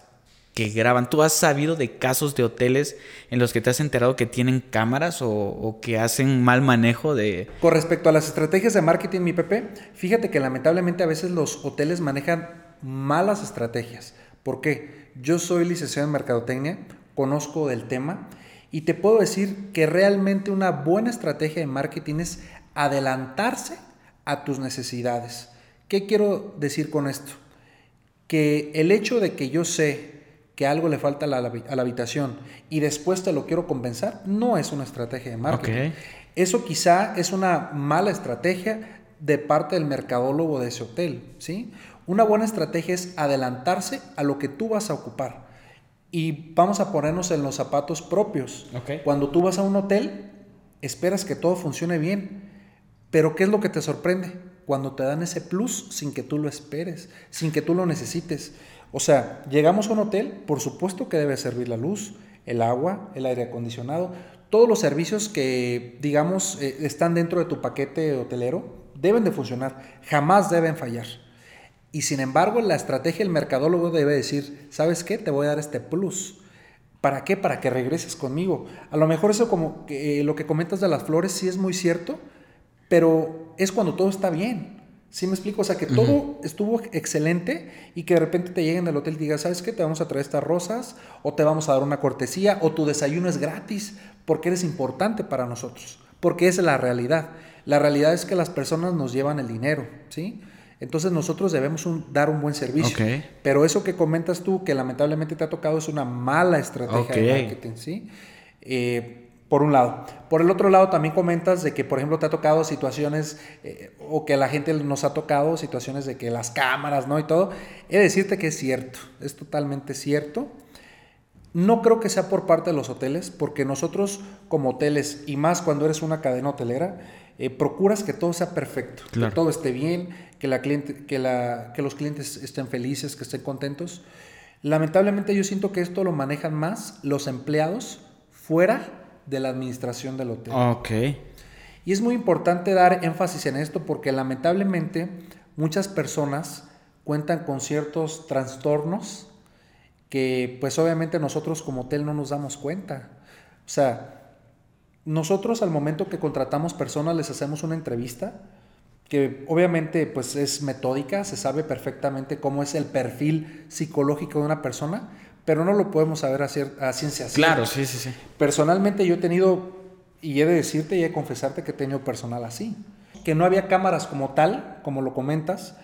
que graban. ¿Tú has sabido de casos de hoteles en los que te has enterado que tienen cámaras o, que hacen mal manejo de... Con respecto a las estrategias de marketing, mi Pepe, fíjate que lamentablemente a veces los hoteles manejan malas estrategias. ¿Por qué? Yo soy licenciado en Mercadotecnia, conozco del tema y te puedo decir que realmente una buena estrategia de marketing es adelantarse a tus necesidades. ¿Qué quiero decir con esto? Que el hecho de que yo sé que algo le falta a la, a la habitación y después te lo quiero compensar, no es una estrategia de marketing. Eso quizá es una mala estrategia de parte del mercadólogo de ese hotel, ¿sí? Una buena estrategia es adelantarse a lo que tú vas a ocupar. Y vamos a ponernos en los zapatos propios. Cuando tú vas a un hotel, esperas que todo funcione bien. Pero ¿qué es lo que te sorprende? Cuando te dan ese plus sin que tú lo esperes, sin que tú lo necesites. O sea, llegamos a un hotel, por supuesto que debe servir la luz, el agua, el aire acondicionado, todos los servicios que, digamos, eh, están dentro de tu paquete hotelero, deben de funcionar, jamás deben fallar. Y sin embargo, la estrategia del mercadólogo debe decir, ¿sabes qué? Te voy a dar este plus. ¿Para qué? Para que regreses conmigo. A lo mejor eso como eh, lo que comentas de las flores sí es muy cierto, pero es cuando todo está bien. ¿Sí me explico? O sea, que todo estuvo excelente y que de repente te lleguen del hotel y digas, ¿sabes qué? Te vamos a traer estas rosas o te vamos a dar una cortesía o tu desayuno es gratis porque eres importante para nosotros. Porque esa es la realidad. La realidad es que las personas nos llevan el dinero, ¿sí? Entonces nosotros debemos un- dar un buen servicio. Pero eso que comentas tú, que lamentablemente te ha tocado, es una mala estrategia de marketing, ¿sí? Eh, por un lado. Por el otro lado, también comentas de que, por ejemplo, te ha tocado situaciones, eh, o que a la gente nos ha tocado situaciones de que las cámaras, ¿no? Y todo. He de decirte que es cierto, es totalmente cierto. No creo que sea por parte de los hoteles, porque nosotros como hoteles, y más cuando eres una cadena hotelera, eh, procuras que todo sea perfecto, Claro. que todo esté bien, que, la cliente, que, la, que los clientes estén felices, que estén contentos. Lamentablemente yo siento que esto lo manejan más los empleados fuera de la administración del hotel. Ok. Y es muy importante dar énfasis en esto porque lamentablemente muchas personas cuentan con ciertos trastornos que pues obviamente nosotros como hotel no nos damos cuenta. O sea, nosotros al momento que contratamos personas les hacemos una entrevista que obviamente pues es metódica, se sabe perfectamente cómo es el perfil psicológico de una persona, pero no lo podemos saber a, a ciencia cierta. Claro, sí, sí, sí. Personalmente yo he tenido, y he de decirte y he de confesarte que he tenido personal así, que no había cámaras como tal, como lo comentas,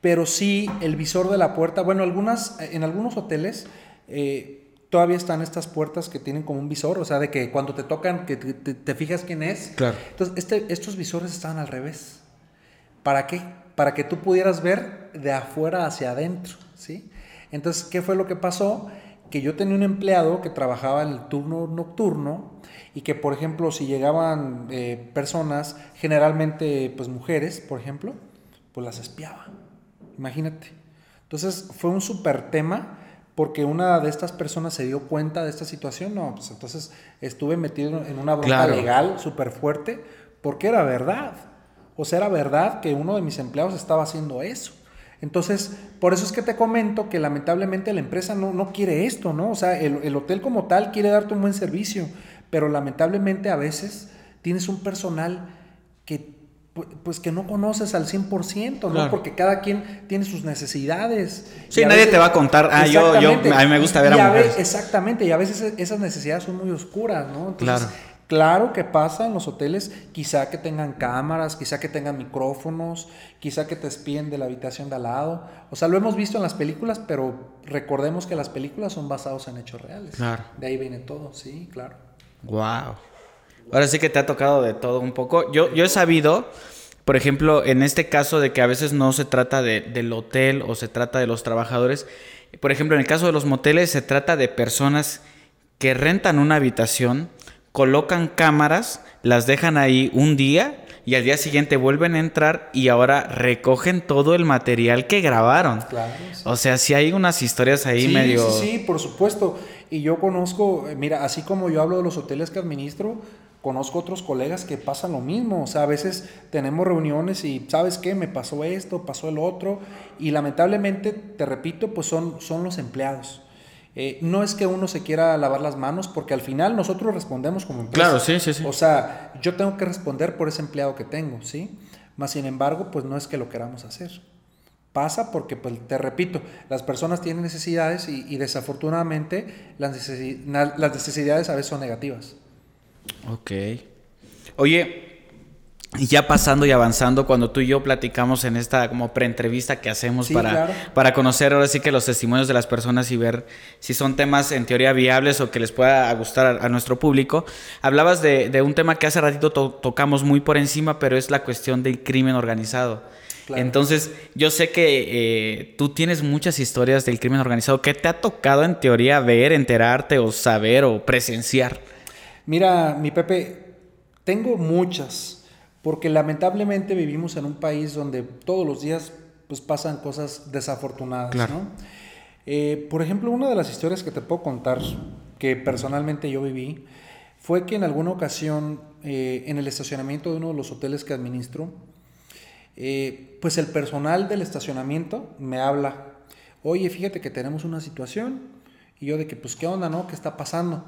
pero sí el visor de la puerta, bueno, algunas, en algunos hoteles eh, todavía están estas puertas que tienen como un visor, o sea, de que cuando te tocan, que te, te- te fijas quién es. Claro. Entonces, este, estos visores estaban al revés. ¿Para qué? Para que tú pudieras ver de afuera hacia adentro, ¿sí? Entonces, ¿qué fue lo que pasó? que yo tenía un empleado que trabajaba en el turno nocturno y que, por ejemplo, si llegaban eh, personas, generalmente pues mujeres, por ejemplo, pues las espiaba. Imagínate. Entonces fue un súper tema porque una de estas personas se dio cuenta de esta situación. No, pues entonces estuve metido en una bronca legal súper fuerte porque era verdad. O sea, era verdad que uno de mis empleados estaba haciendo eso. Entonces, por eso es que te comento que lamentablemente la empresa no, no quiere esto, ¿no? O sea, el, el, hotel como tal quiere darte un buen servicio, pero lamentablemente a veces tienes un personal que pues que no conoces al 100%, ¿no? Porque cada quien tiene sus necesidades. Sí, nadie te va a contar, ah, yo, yo, a mí me gusta ver a, mujeres. exactamente, y a veces esas necesidades son muy oscuras, ¿no? claro. Claro que pasa en los hoteles, quizá que tengan cámaras, quizá que tengan micrófonos, quizá que te espíen de la habitación de al lado. O sea, lo hemos visto en las películas, pero recordemos que las películas son basadas en hechos reales. Claro. De ahí viene todo, sí, claro. Wow. Ahora sí que te ha tocado de todo un poco. Yo, yo he sabido, por ejemplo, en este caso de que a veces no se trata de, del hotel o se trata de los trabajadores. Por ejemplo, en el caso de los moteles se trata de personas que rentan una habitación colocan cámaras, las dejan ahí un día y al día siguiente vuelven a entrar y ahora recogen todo el material que grabaron. O sea, si hay unas historias ahí medio... Sí, sí, por supuesto. Y yo conozco, eh, mira, así como yo hablo de los hoteles que administro, conozco otros colegas que pasan lo mismo. O sea, a veces tenemos reuniones y, ¿sabes qué? Me pasó esto, pasó el otro. Y lamentablemente, te repito, pues son, son los empleados. Eh, no es que uno se quiera lavar las manos, porque al final nosotros respondemos como empresa. Claro, sí, sí, sí. O sea, yo tengo que responder por ese empleado que tengo, ¿sí? Más sin embargo, pues no es que lo queramos hacer. Pasa porque, pues, te repito, las personas tienen necesidades y, desafortunadamente las, las necesidades a veces son negativas. Ok. Oye, ya pasando y avanzando, cuando tú y yo platicamos en esta como preentrevista que hacemos para, para conocer ahora sí que los testimonios de las personas y ver si son temas en teoría viables o que les pueda gustar a, nuestro público, hablabas de, un tema que hace ratito tocamos muy por encima, pero es la cuestión del crimen organizado. Entonces, yo sé que eh, tú tienes muchas historias del crimen organizado. ¿Qué te ha tocado en teoría ver, enterarte o saber o presenciar? Mira, mi Pepe, tengo muchas porque lamentablemente vivimos en un país donde todos los días pues, pasan cosas desafortunadas. ¿no? Eh, por ejemplo, una de las historias que te puedo contar, que personalmente yo viví, fue que en alguna ocasión eh, en el estacionamiento de uno de los hoteles que administro, eh, pues el personal del estacionamiento me habla, oye, fíjate que tenemos una situación, y yo de que, pues, ¿qué onda, no? ¿Qué está pasando?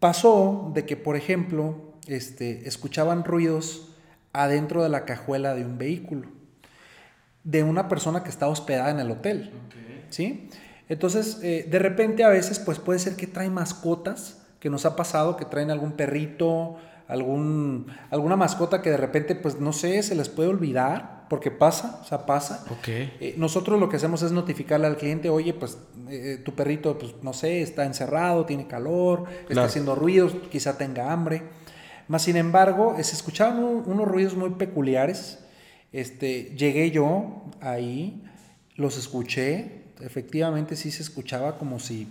pasó de que, por ejemplo, este, escuchaban ruidos adentro de la cajuela de un vehículo, de una persona que está hospedada en el hotel. ¿sí? Entonces, eh, de repente a veces pues puede ser que traen mascotas, que nos ha pasado, que traen algún perrito, algún, alguna mascota que de repente, pues no sé, se les puede olvidar, porque pasa, o sea, pasa. Eh, nosotros lo que hacemos es notificarle al cliente, oye, pues eh, tu perrito, pues no sé, está encerrado, tiene calor, está haciendo ruidos, quizá tenga hambre. Más sin embargo, se escuchaban unos ruidos muy peculiares. Este, llegué yo ahí, los escuché, efectivamente sí se escuchaba como si,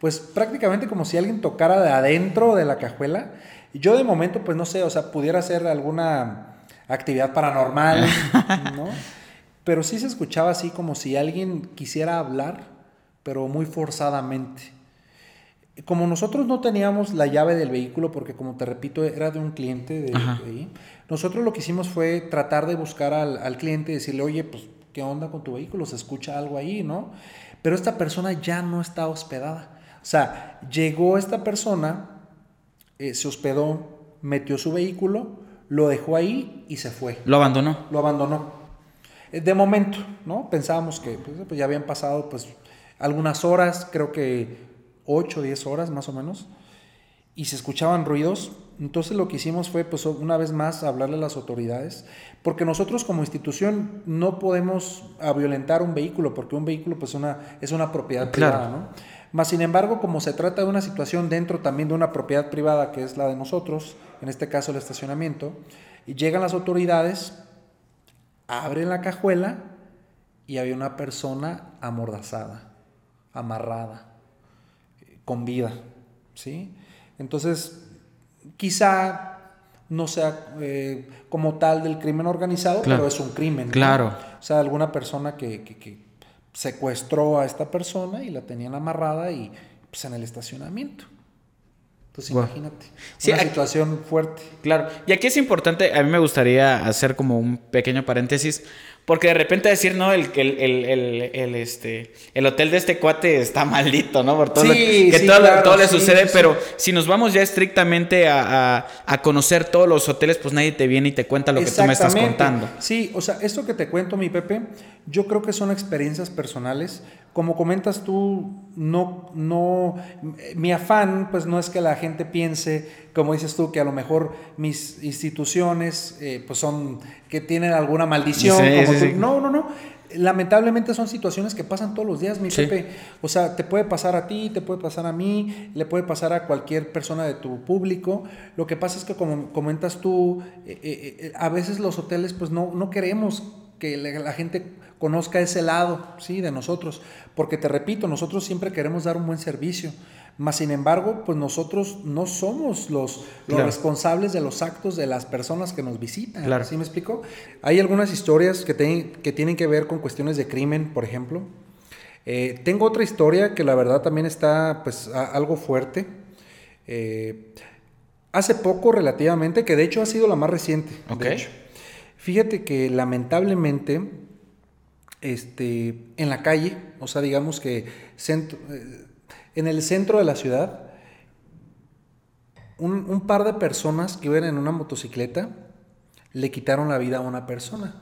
pues prácticamente como si alguien tocara de adentro de la cajuela. Yo de momento, pues no sé, o sea, pudiera hacer alguna actividad paranormal, <laughs> ¿no? Pero sí se escuchaba así como si alguien quisiera hablar, pero muy forzadamente como nosotros no teníamos la llave del vehículo, porque como te repito, era de un cliente de, ahí, nosotros lo que hicimos fue tratar de buscar al, cliente y decirle, oye, pues, ¿qué onda con tu vehículo? ¿Se escucha algo ahí, no? Pero esta persona ya no está hospedada. O sea, llegó esta persona, eh, se hospedó, metió su vehículo, lo dejó ahí y se fue. ¿Lo abandonó? Lo abandonó. Eh, de momento, ¿no? Pensábamos que pues, pues, ya habían pasado, pues, algunas horas, creo que 8 o 10 horas más o menos, y se escuchaban ruidos. Entonces lo que hicimos fue, pues una vez más, hablarle a las autoridades, porque nosotros como institución no podemos violentar un vehículo, porque un vehículo pues una, es una propiedad privada, ¿no? Más sin embargo, como se trata de una situación dentro también de una propiedad privada, que es la de nosotros, en este caso el estacionamiento, y llegan las autoridades, abren la cajuela y había una persona amordazada amarrada, con vida, ¿sí? Entonces, quizá no sea eh, como tal del crimen organizado, pero es un crimen. Claro. O sea, alguna persona que, que, secuestró a esta persona y la tenían amarrada y pues en el estacionamiento. Entonces imagínate, una situación fuerte. Claro, y aquí es importante, a mí me gustaría hacer como un pequeño paréntesis, porque de repente decir, no, el, el, el, el, este, el hotel de este cuate está maldito, ¿no? Por todo que todo, le sucede, pero si nos vamos ya estrictamente a, a, conocer todos los hoteles, pues nadie te viene y te cuenta lo que tú me estás contando. Sí, o sea, esto que te cuento, mi Pepe, yo creo que son experiencias personales. Como comentas tú, no, no, mi afán, pues no es que la gente piense, como dices tú, que a lo mejor mis instituciones, eh, pues son, que tienen alguna maldición. No, no, no. Lamentablemente son situaciones que pasan todos los días, mi Pepe. O sea, te puede pasar a ti, te puede pasar a mí, le puede pasar a cualquier persona de tu público. Lo que pasa es que como comentas tú, eh, eh, a veces los hoteles pues no, no queremos que la gente conozca ese lado, ¿sí? De nosotros. Porque te repito, nosotros siempre queremos dar un buen servicio. Mas, sin embargo, pues nosotros no somos los, responsables de los actos de las personas que nos visitan. Claro. ¿Sí me explico? Hay algunas historias que, que tienen que ver con cuestiones de crimen, por ejemplo. Eh, tengo otra historia que la verdad también está pues algo fuerte. Eh, hace poco relativamente, que de hecho ha sido la más reciente. De Fíjate que lamentablemente este, en la calle, o sea, digamos que centro, eh, en el centro de la ciudad, un, par de personas que iban en una motocicleta le quitaron la vida a una persona.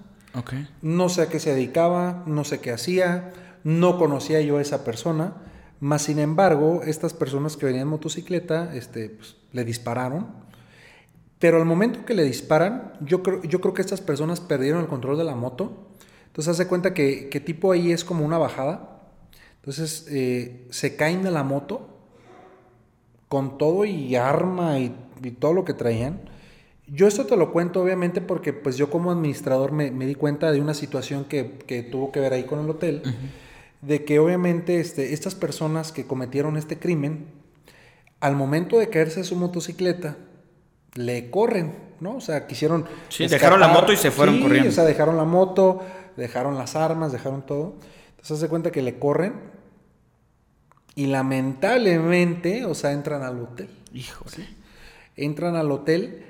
No sé a qué se dedicaba, no sé qué hacía, no conocía yo a esa persona, mas sin embargo, estas personas que venían en motocicleta este, pues, le dispararon. Pero al momento que le disparan, yo creo, yo creo que estas personas perdieron el control de la moto entonces hace cuenta que, que, tipo ahí es como una bajada. Entonces eh, se caen de la moto con todo y arma y, todo lo que traían. Yo esto te lo cuento obviamente porque pues yo como administrador me, me di cuenta de una situación que, que, tuvo que ver ahí con el hotel. De que obviamente este, estas personas que cometieron este crimen, al momento de caerse de su motocicleta, le corren, ¿no? O sea, quisieron... Sí, dejaron la moto y se fueron sí, corriendo. O sea, dejaron la moto, dejaron las armas, dejaron todo. Entonces se cuenta que le corren y lamentablemente, o sea, entran al hotel. Híjole. Entran al hotel,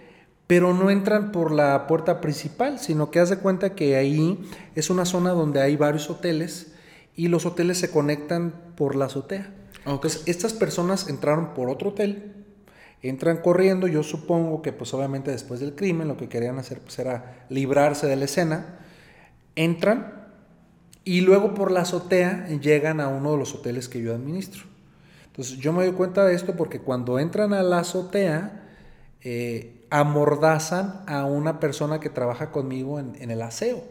pero no entran por la puerta principal, sino que hace cuenta que ahí es una zona donde hay varios hoteles y los hoteles se conectan por la azotea. Entonces, estas personas entraron por otro hotel, entran corriendo, yo supongo que pues obviamente después del crimen lo que querían hacer pues era librarse de la escena entran y luego por la azotea llegan a uno de los hoteles que yo administro. Entonces yo me doy cuenta de esto porque cuando entran a la azotea, eh, amordazan a una persona que trabaja conmigo en, el aseo.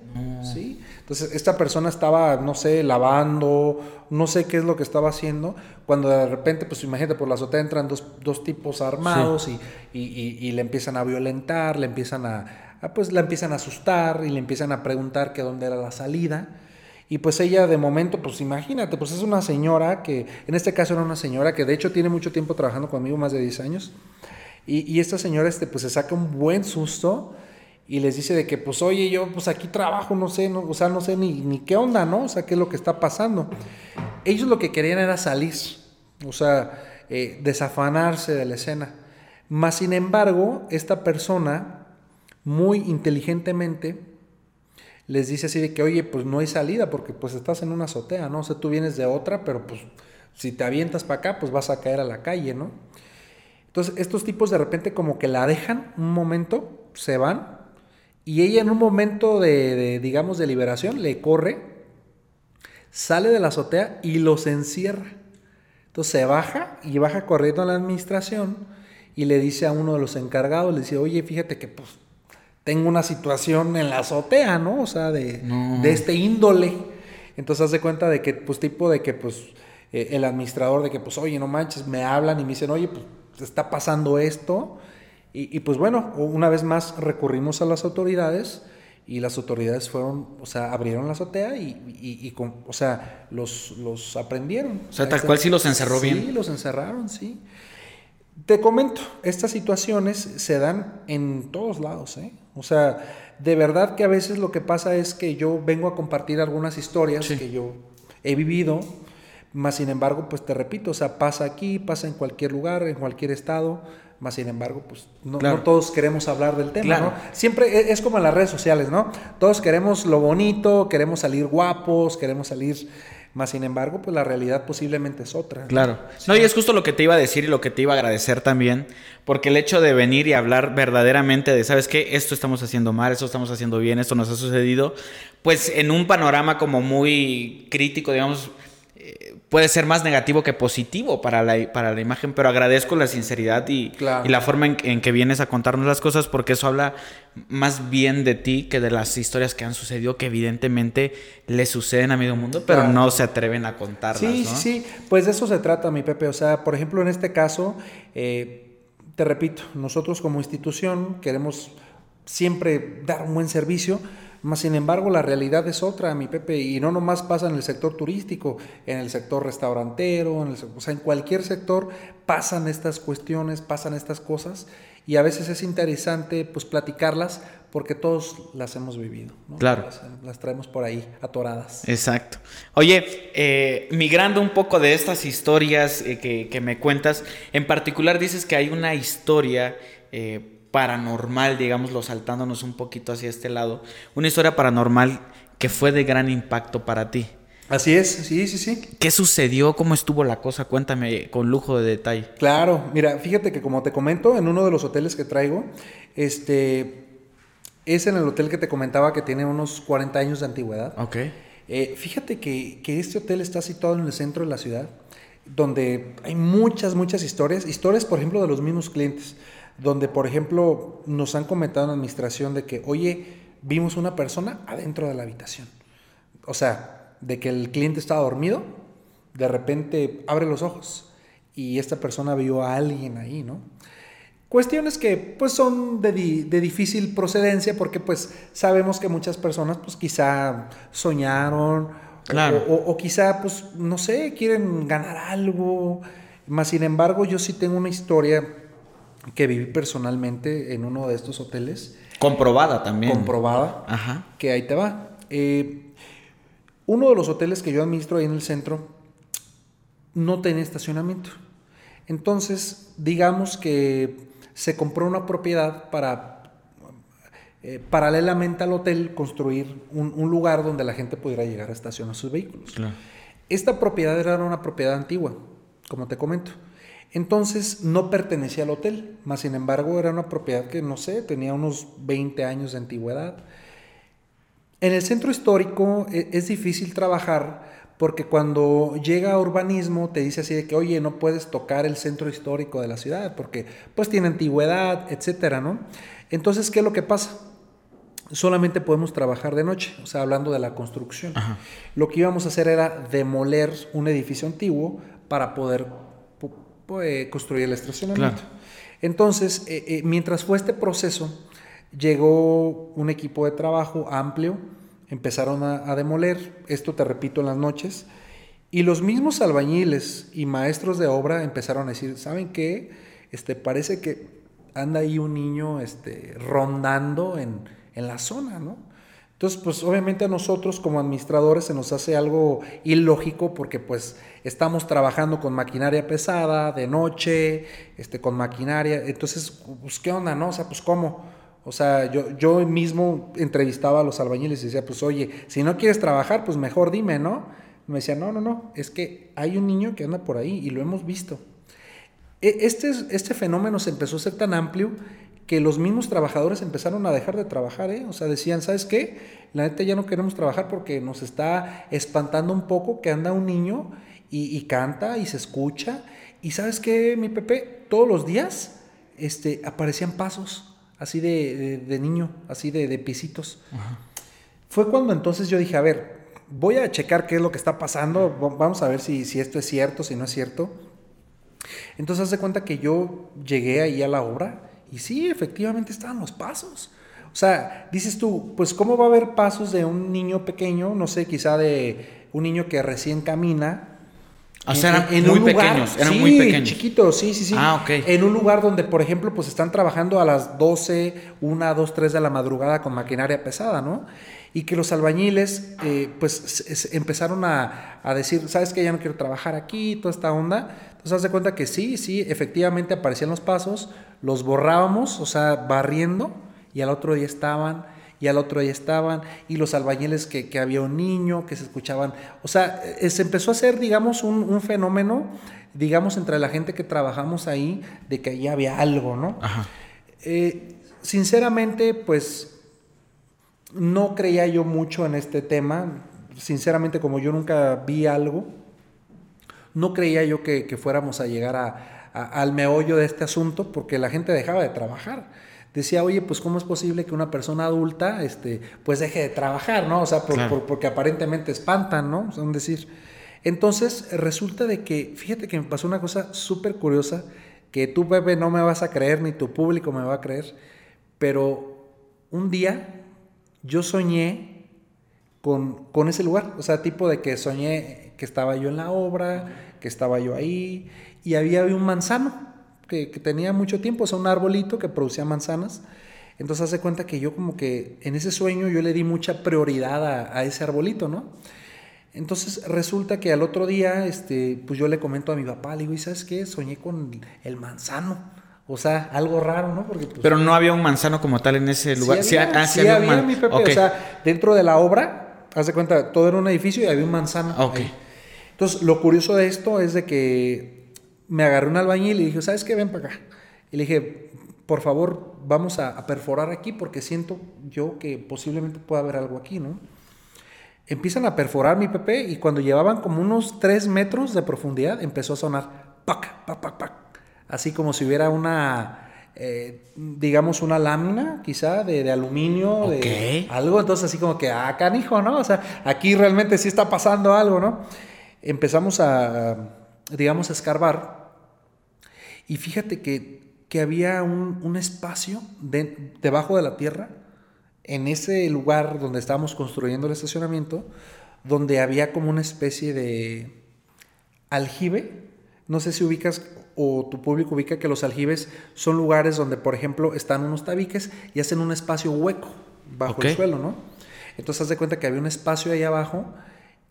¿sí? Entonces esta persona estaba, no sé, lavando, no sé qué es lo que estaba haciendo, cuando de repente, pues imagínate, por la azotea entran dos, tipos armados y le empiezan a violentar, le empiezan a ah, pues la empiezan a asustar y le empiezan a preguntar que dónde era la salida. Y pues ella de momento, pues imagínate, pues es una señora que, en este caso era una señora que de hecho tiene mucho tiempo trabajando conmigo, más de 10 años. Y, esta señora este, pues se saca un buen susto y les dice de que pues oye, yo pues aquí trabajo, no sé, no, o sea, no sé ni, ni qué onda, ¿no? O sea, qué es lo que está pasando. Ellos lo que querían era salir, o sea, eh, desafanarse de la escena. Más sin embargo, esta persona muy inteligentemente les dice así de que, oye, pues no hay salida porque pues estás en una azotea, ¿no? O sea, tú vienes de otra, pero pues si te avientas para acá, pues vas a caer a la calle, ¿no? Entonces, estos tipos de repente como que la dejan un momento, se van, y ella en un momento de, digamos, de liberación, le corre, sale de la azotea y los encierra. Entonces se baja y baja corriendo a la administración y le dice a uno de los encargados, le dice, oye, fíjate que pues tengo una situación en la azotea, ¿no? O sea, de, este índole. Entonces hace cuenta de que, pues, tipo de que, pues, eh, el administrador de que, pues, oye, no manches, me hablan y me dicen, oye, pues, está pasando esto. Y, pues bueno, una vez más recurrimos a las autoridades y las autoridades fueron, o sea, abrieron la azotea y, y, con, o sea, los, los aprendieron. O sea, tal cual sí los encerró bien. Sí, los encerraron, sí. Te comento, estas situaciones se dan en todos lados, ¿eh? O sea, de verdad que a veces lo que pasa es que yo vengo a compartir algunas historias que yo he vivido, más sin embargo, pues te repito, o sea, pasa aquí, pasa en cualquier lugar, en cualquier estado, más sin embargo, pues no, todos queremos hablar del tema, ¿no? Siempre e, es como en las redes sociales, ¿no? Todos queremos lo bonito, queremos salir guapos, queremos salir más sin embargo, pues la realidad posiblemente es otra. Claro. No, y es justo lo que te iba a decir y lo que te iba a agradecer también, porque el hecho de venir y hablar verdaderamente de, ¿sabes qué? Esto estamos haciendo mal, esto estamos haciendo bien, esto nos ha sucedido, pues en un panorama como muy crítico, digamos, puede ser más negativo que positivo para la, para la imagen, pero agradezco la sinceridad y, y la forma en, que vienes a contarnos las cosas, porque eso habla más bien de ti que de las historias que han sucedido, que evidentemente le suceden a medio mundo, pero no se atreven a contarlas. Sí, sí, pues de eso se trata, mi Pepe. O sea, por ejemplo, en este caso, eh, te repito, nosotros como institución queremos siempre dar un buen servicio, más sin embargo, la realidad es otra, mi Pepe, y no nomás pasa en el sector turístico, en el sector restaurantero, en el, o sea, en cualquier sector pasan estas cuestiones, pasan estas cosas, y a veces es interesante pues platicarlas porque todos las hemos vivido. Claro. Las, traemos por ahí atoradas. Exacto. Oye, eh, migrando un poco de estas historias eh, que, me cuentas, en particular dices que hay una historia... Eh, paranormal, digámoslo, saltándonos un poquito hacia este lado. Una historia paranormal que fue de gran impacto para ti. Así es, sí, sí, sí. ¿Qué sucedió? ¿Cómo estuvo la cosa? Cuéntame con lujo de detalle. Claro, mira, fíjate que como te comento, en uno de los hoteles que traigo, este, es en el hotel que te comentaba que tiene unos 40 años de antigüedad. Ok. Eh, fíjate que, que este hotel está situado en el centro de la ciudad, donde hay muchas, muchas historias, historias, por ejemplo, de los mismos clientes donde, por ejemplo, nos han comentado en la administración de que, oye, vimos una persona adentro de la habitación. O sea, de que el cliente estaba dormido, de repente abre los ojos y esta persona vio a alguien ahí, ¿no? Cuestiones que pues son de, difícil procedencia porque pues sabemos que muchas personas pues quizá soñaron o, o, quizá pues no sé, quieren ganar algo. Más sin embargo yo sí tengo una historia que viví personalmente en uno de estos hoteles. Comprobada también. Comprobada. Ajá. Que ahí te va. Eh, uno de los hoteles que yo administro ahí en el centro no tenía estacionamiento. Entonces, digamos que se compró una propiedad para, eh, paralelamente al hotel, construir un, lugar donde la gente pudiera llegar a estacionar sus vehículos. Esta propiedad era una propiedad antigua, como te comento. Entonces no pertenecía al hotel, más sin embargo era una propiedad que no sé, tenía unos 20 años de antigüedad. En el centro histórico e, es difícil trabajar porque cuando llega urbanismo te dice así de que, oye, no puedes tocar el centro histórico de la ciudad porque pues tiene antigüedad, etcétera, ¿no? Entonces, ¿qué es lo que pasa? Solamente podemos trabajar de noche, o sea, hablando de la construcción. Lo que íbamos a hacer era demoler un edificio antiguo para poder construir el estacionamiento. Entonces, eh, eh, mientras fue este proceso, llegó un equipo de trabajo amplio, empezaron a, demoler, esto te repito en las noches, y los mismos albañiles y maestros de obra empezaron a decir, ¿saben qué? Este, parece que anda ahí un niño este, rondando en, en la zona, ¿no? Entonces, pues obviamente a nosotros como administradores se nos hace algo ilógico porque pues estamos trabajando con maquinaria pesada, de noche, este, con maquinaria. Entonces, pues qué onda, ¿no? O sea, pues cómo. O sea, yo, yo mismo entrevistaba a los albañiles y decía, pues oye, si no quieres trabajar, pues mejor dime, ¿no? me decía, no, no, no, es que hay un niño que anda por ahí y lo hemos visto. E, este, este fenómeno se empezó a ser tan amplio que los mismos trabajadores empezaron a dejar de trabajar, ¿eh? O sea, decían, ¿sabes qué? La neta ya no queremos trabajar porque nos está espantando un poco que anda un niño y, canta y se escucha. Y ¿sabes qué, mi Pepe? Todos los días este, aparecían pasos así de, niño, así de, de pisitos. Fue cuando entonces yo dije, a ver, voy a checar qué es lo que está pasando, vamos a ver si, si esto es cierto, si no es cierto. Entonces, haz de cuenta que yo llegué ahí a la obra y sí, efectivamente estaban los pasos. O sea, dices tú, pues ¿cómo va a haber pasos de un niño pequeño, no sé, quizá de un niño que recién camina? O sea, eran muy pequeños, eran sí, muy pequeños. chiquitos, sí, sí, sí. Ah, ok. En un lugar donde, por ejemplo, pues están trabajando a las 12, 1, 2, 3 de la madrugada con maquinaria pesada, ¿no? Y que los albañiles, eh, pues, se- se empezaron a, a decir, ¿sabes qué? Ya no quiero trabajar aquí, toda esta onda. Entonces, haz de cuenta que sí, sí, efectivamente aparecían los pasos, los borrábamos, o sea, barriendo, y al otro día estaban, y al otro día estaban, y los albañiles que, que había un niño, que se escuchaban, o sea, eh, se empezó a hacer, digamos, un, un fenómeno, digamos, entre la gente que trabajamos ahí, de que ahí había algo, ¿no? Ajá. Eh, sinceramente, pues no creía yo mucho en este tema. Sinceramente, como yo nunca vi algo, no creía yo que, que fuéramos a llegar a- a- al meollo de este asunto porque la gente dejaba de trabajar. Decía, oye, pues cómo es posible que una persona adulta este, pues deje de trabajar, ¿no? O sea, por- Claro. por- porque aparentemente espantan, ¿no? Son decir. Entonces, resulta de que, fíjate que me pasó una cosa súper curiosa, que tú, Pepe, no me vas a creer, ni tu público me va a creer, pero un día yo soñé con, con ese lugar. O sea, tipo de que soñé que estaba yo en la obra, que estaba yo ahí, y había un manzano que, que tenía mucho tiempo, o sea, un arbolito que producía manzanas. Entonces hace cuenta que yo como que en ese sueño yo le di mucha prioridad a, a ese arbolito, ¿no? Entonces resulta que al otro día, este, pues yo le comento a mi papá, le digo, ¿y sabes qué? Soñé con el manzano. O sea, algo raro, ¿no? Porque pues, Pero no había un manzano como tal en ese lugar. Sí había, ah, sí había un había, mi Pepe. O sea, dentro de la obra, haz de cuenta, todo era un edificio y había un manzano. Ok. ahí. Entonces, lo curioso de esto es de que me agarré un albañil y dije, ¿sabes qué? Ven para acá. Y le dije, por favor, vamos a, a perforar aquí porque siento yo que posiblemente pueda haber algo aquí, ¿no? Empiezan a perforar mi Pepe y cuando llevaban como unos 3 metros de profundidad empezó a sonar pac, pac, pac, pac. Así como si hubiera una, eh, digamos, una lámina quizá de, de aluminio, de algo. Entonces así como que, ah, canijo, ¿no? O sea, aquí realmente sí está pasando algo, ¿no? Empezamos a, digamos, a escarbar y fíjate que, que había un, un espacio de- debajo de la tierra, en ese lugar donde estábamos construyendo el estacionamiento, donde había como una especie de aljibe. No sé si ubicas o tu público ubica que los aljibes son lugares donde, por ejemplo, están unos tabiques y hacen un espacio hueco bajo el suelo, ¿no? Entonces, haz de cuenta que había un espacio ahí abajo,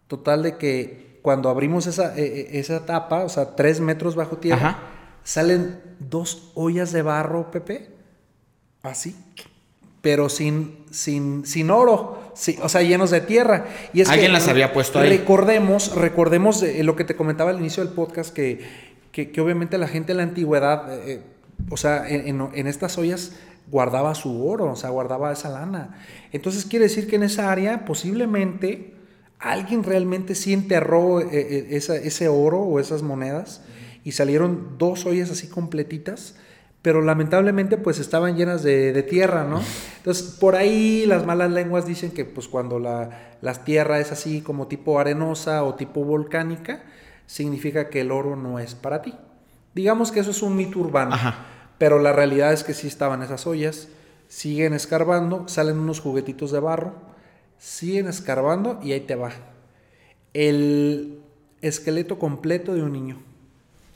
total de que cuando abrimos esa, eh, eh, esa tapa, o sea, tres metros bajo tierra, Ajá. Salen dos ollas de barro, Pepe, así, pero sin, sin, sin oro, o sea, llenos de tierra. Y es Alguien que, las había puesto ahí. Recordemos, recordemos eh, lo que te comentaba al inicio del podcast, que, que, que obviamente la gente en la antigüedad, eh, eh, o sea, en, en- en estas ollas guardaba su oro, o sea, guardaba esa lana. Entonces quiere decir que en esa área posiblemente alguien realmente sí enterró eh, esa- ese oro o esas monedas y salieron dos ollas así completitas, pero lamentablemente pues estaban llenas de, de tierra, ¿no? Entonces por ahí las malas lenguas dicen que pues cuando la, la tierra es así como tipo arenosa o tipo volcánica, significa que el oro no es para ti. Digamos que eso es un mito urbano. Ajá. Pero la realidad es que sí estaban esas ollas, siguen escarbando, salen unos juguetitos de barro, siguen escarbando y ahí te va. El esqueleto completo de un niño.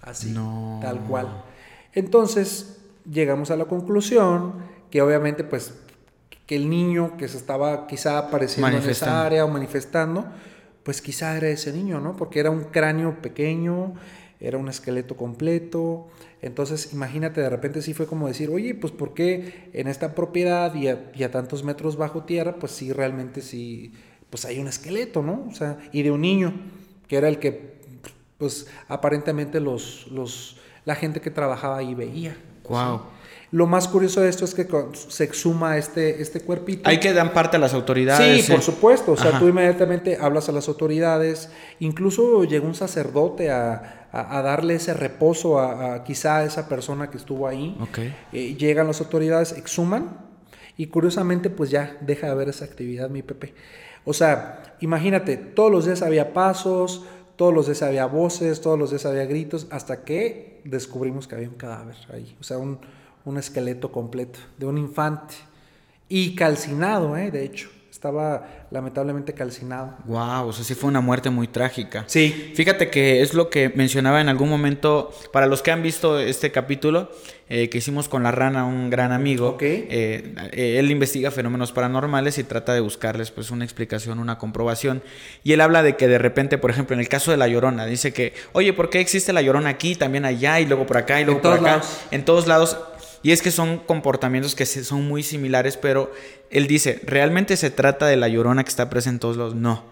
Así, No. tal cual. Entonces, llegamos a la conclusión que obviamente pues que el niño que se estaba quizá apareciendo en esa área o manifestando, pues quizá era ese niño, ¿no? Porque era un cráneo pequeño, era un esqueleto completo. Entonces, imagínate, de repente sí fue como decir, oye, pues ¿por qué en esta propiedad y a, y a tantos metros bajo tierra, pues sí, realmente sí, pues hay un esqueleto, ¿no? O sea, y de un niño, que era el que, pues aparentemente los, los, la gente que trabajaba ahí veía. ¿sí? Lo más curioso de esto es que se exhuma este, este cuerpito. Hay que dar parte a las autoridades. Sí, por supuesto. O sea, Ajá. tú inmediatamente hablas a las autoridades. Incluso llegó un sacerdote a, a- a darle ese reposo a, a quizá a esa persona que estuvo ahí. Ok. Eh, llegan las autoridades, exhuman y curiosamente pues ya deja de haber esa actividad, mi Pepe. O sea, imagínate, todos los días había pasos, todos los días había voces, todos los días había gritos, hasta que descubrimos que había un cadáver ahí. O sea, un, un esqueleto completo de un infante. Y calcinado, ¿eh? de hecho. Estaba lamentablemente calcinado. Wow, o sea, sí fue una muerte muy trágica. Sí. Fíjate que es lo que mencionaba en algún momento, para los que han visto este capítulo eh, que hicimos con la rana, un gran amigo, Ok. eh, eh, él investiga fenómenos paranormales y trata de buscarles pues una explicación, una comprobación. Y él habla de que de repente, por ejemplo, en el caso de la llorona, dice que, oye, ¿por qué existe la llorona aquí, también allá, y luego por acá, y luego En por todos acá? lados. En todos lados. Y es que son comportamientos que son muy similares, pero él dice, ¿realmente se trata de la llorona que está presente en todos lados? No.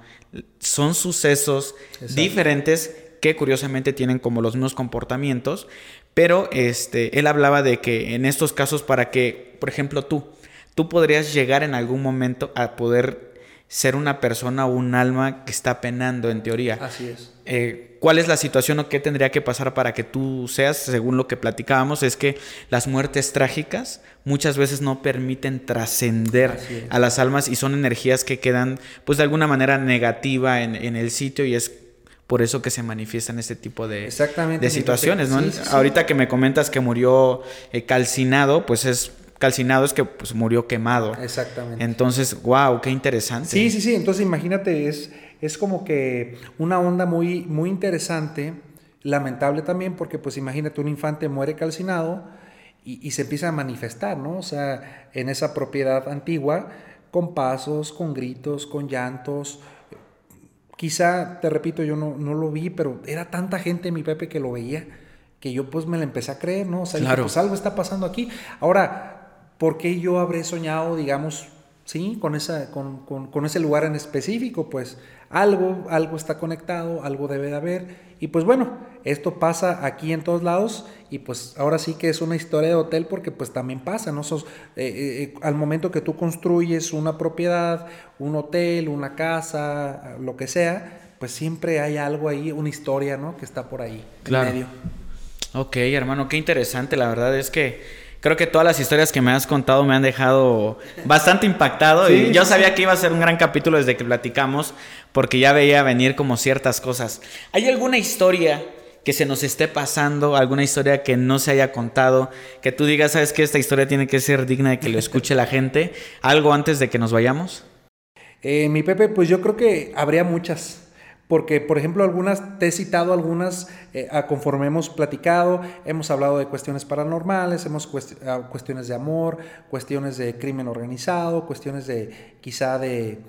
Son sucesos Exacto. diferentes que curiosamente tienen como los mismos comportamientos, pero este, él hablaba de que en estos casos para que, por ejemplo, tú, tú podrías llegar en algún momento a poder ser una persona o un alma que está penando en teoría. Así es. Eh, ¿Cuál es la situación o qué tendría que pasar para que tú seas, según lo que platicábamos, es que las muertes trágicas muchas veces no permiten trascender a las almas y son energías que quedan, pues de alguna manera negativa en, en el sitio y es por eso que se manifiestan este tipo de, Exactamente, de situaciones. ¿no? Sí, sí, sí. Ahorita que me comentas que murió eh, calcinado, pues es calcinado es que pues, murió quemado. Exactamente. Entonces, wow, qué interesante. Sí, sí, sí. Entonces imagínate, es, es como que una onda muy, muy interesante, lamentable también, porque pues imagínate, un infante muere calcinado y, y se empieza a manifestar, ¿no? O sea, en esa propiedad antigua, con pasos, con gritos, con llantos. Quizá, te repito, yo no, no lo vi, pero era tanta gente, mi Pepe, que lo veía, que yo pues me la empecé a creer, ¿no? O sea, dije, Claro. pues algo está pasando aquí. Ahora, ¿por qué yo habré soñado, digamos, sí, con, esa, con, con- con ese lugar en específico? Pues algo, algo está conectado, algo debe de haber. Y pues bueno, esto pasa aquí en todos lados y pues ahora sí que es una historia de hotel porque pues también pasa, ¿no? Sos, eh, eh, eh, al momento que tú construyes una propiedad, un hotel, una casa, lo que sea, pues siempre hay algo ahí, una historia, ¿no? Que está por ahí, Claro. en medio. Ok, hermano, qué interesante. La verdad es que creo que todas las historias que me has contado me han dejado bastante impactado. Sí, y yo sabía que iba a ser un gran capítulo desde que platicamos, porque ya veía venir como ciertas cosas. ¿Hay alguna historia que se nos esté pasando, alguna historia que no se haya contado, que tú digas, sabes que esta historia tiene que ser digna de que lo escuche la gente? ¿Algo antes de que nos vayamos? Eh, mi Pepe, pues yo creo que habría muchas. Porque, por ejemplo, algunas, te he citado algunas eh, conforme hemos platicado, hemos hablado de cuestiones paranormales, hemos cuest- ah, cuestiones de amor, cuestiones de crimen organizado, cuestiones de quizá de,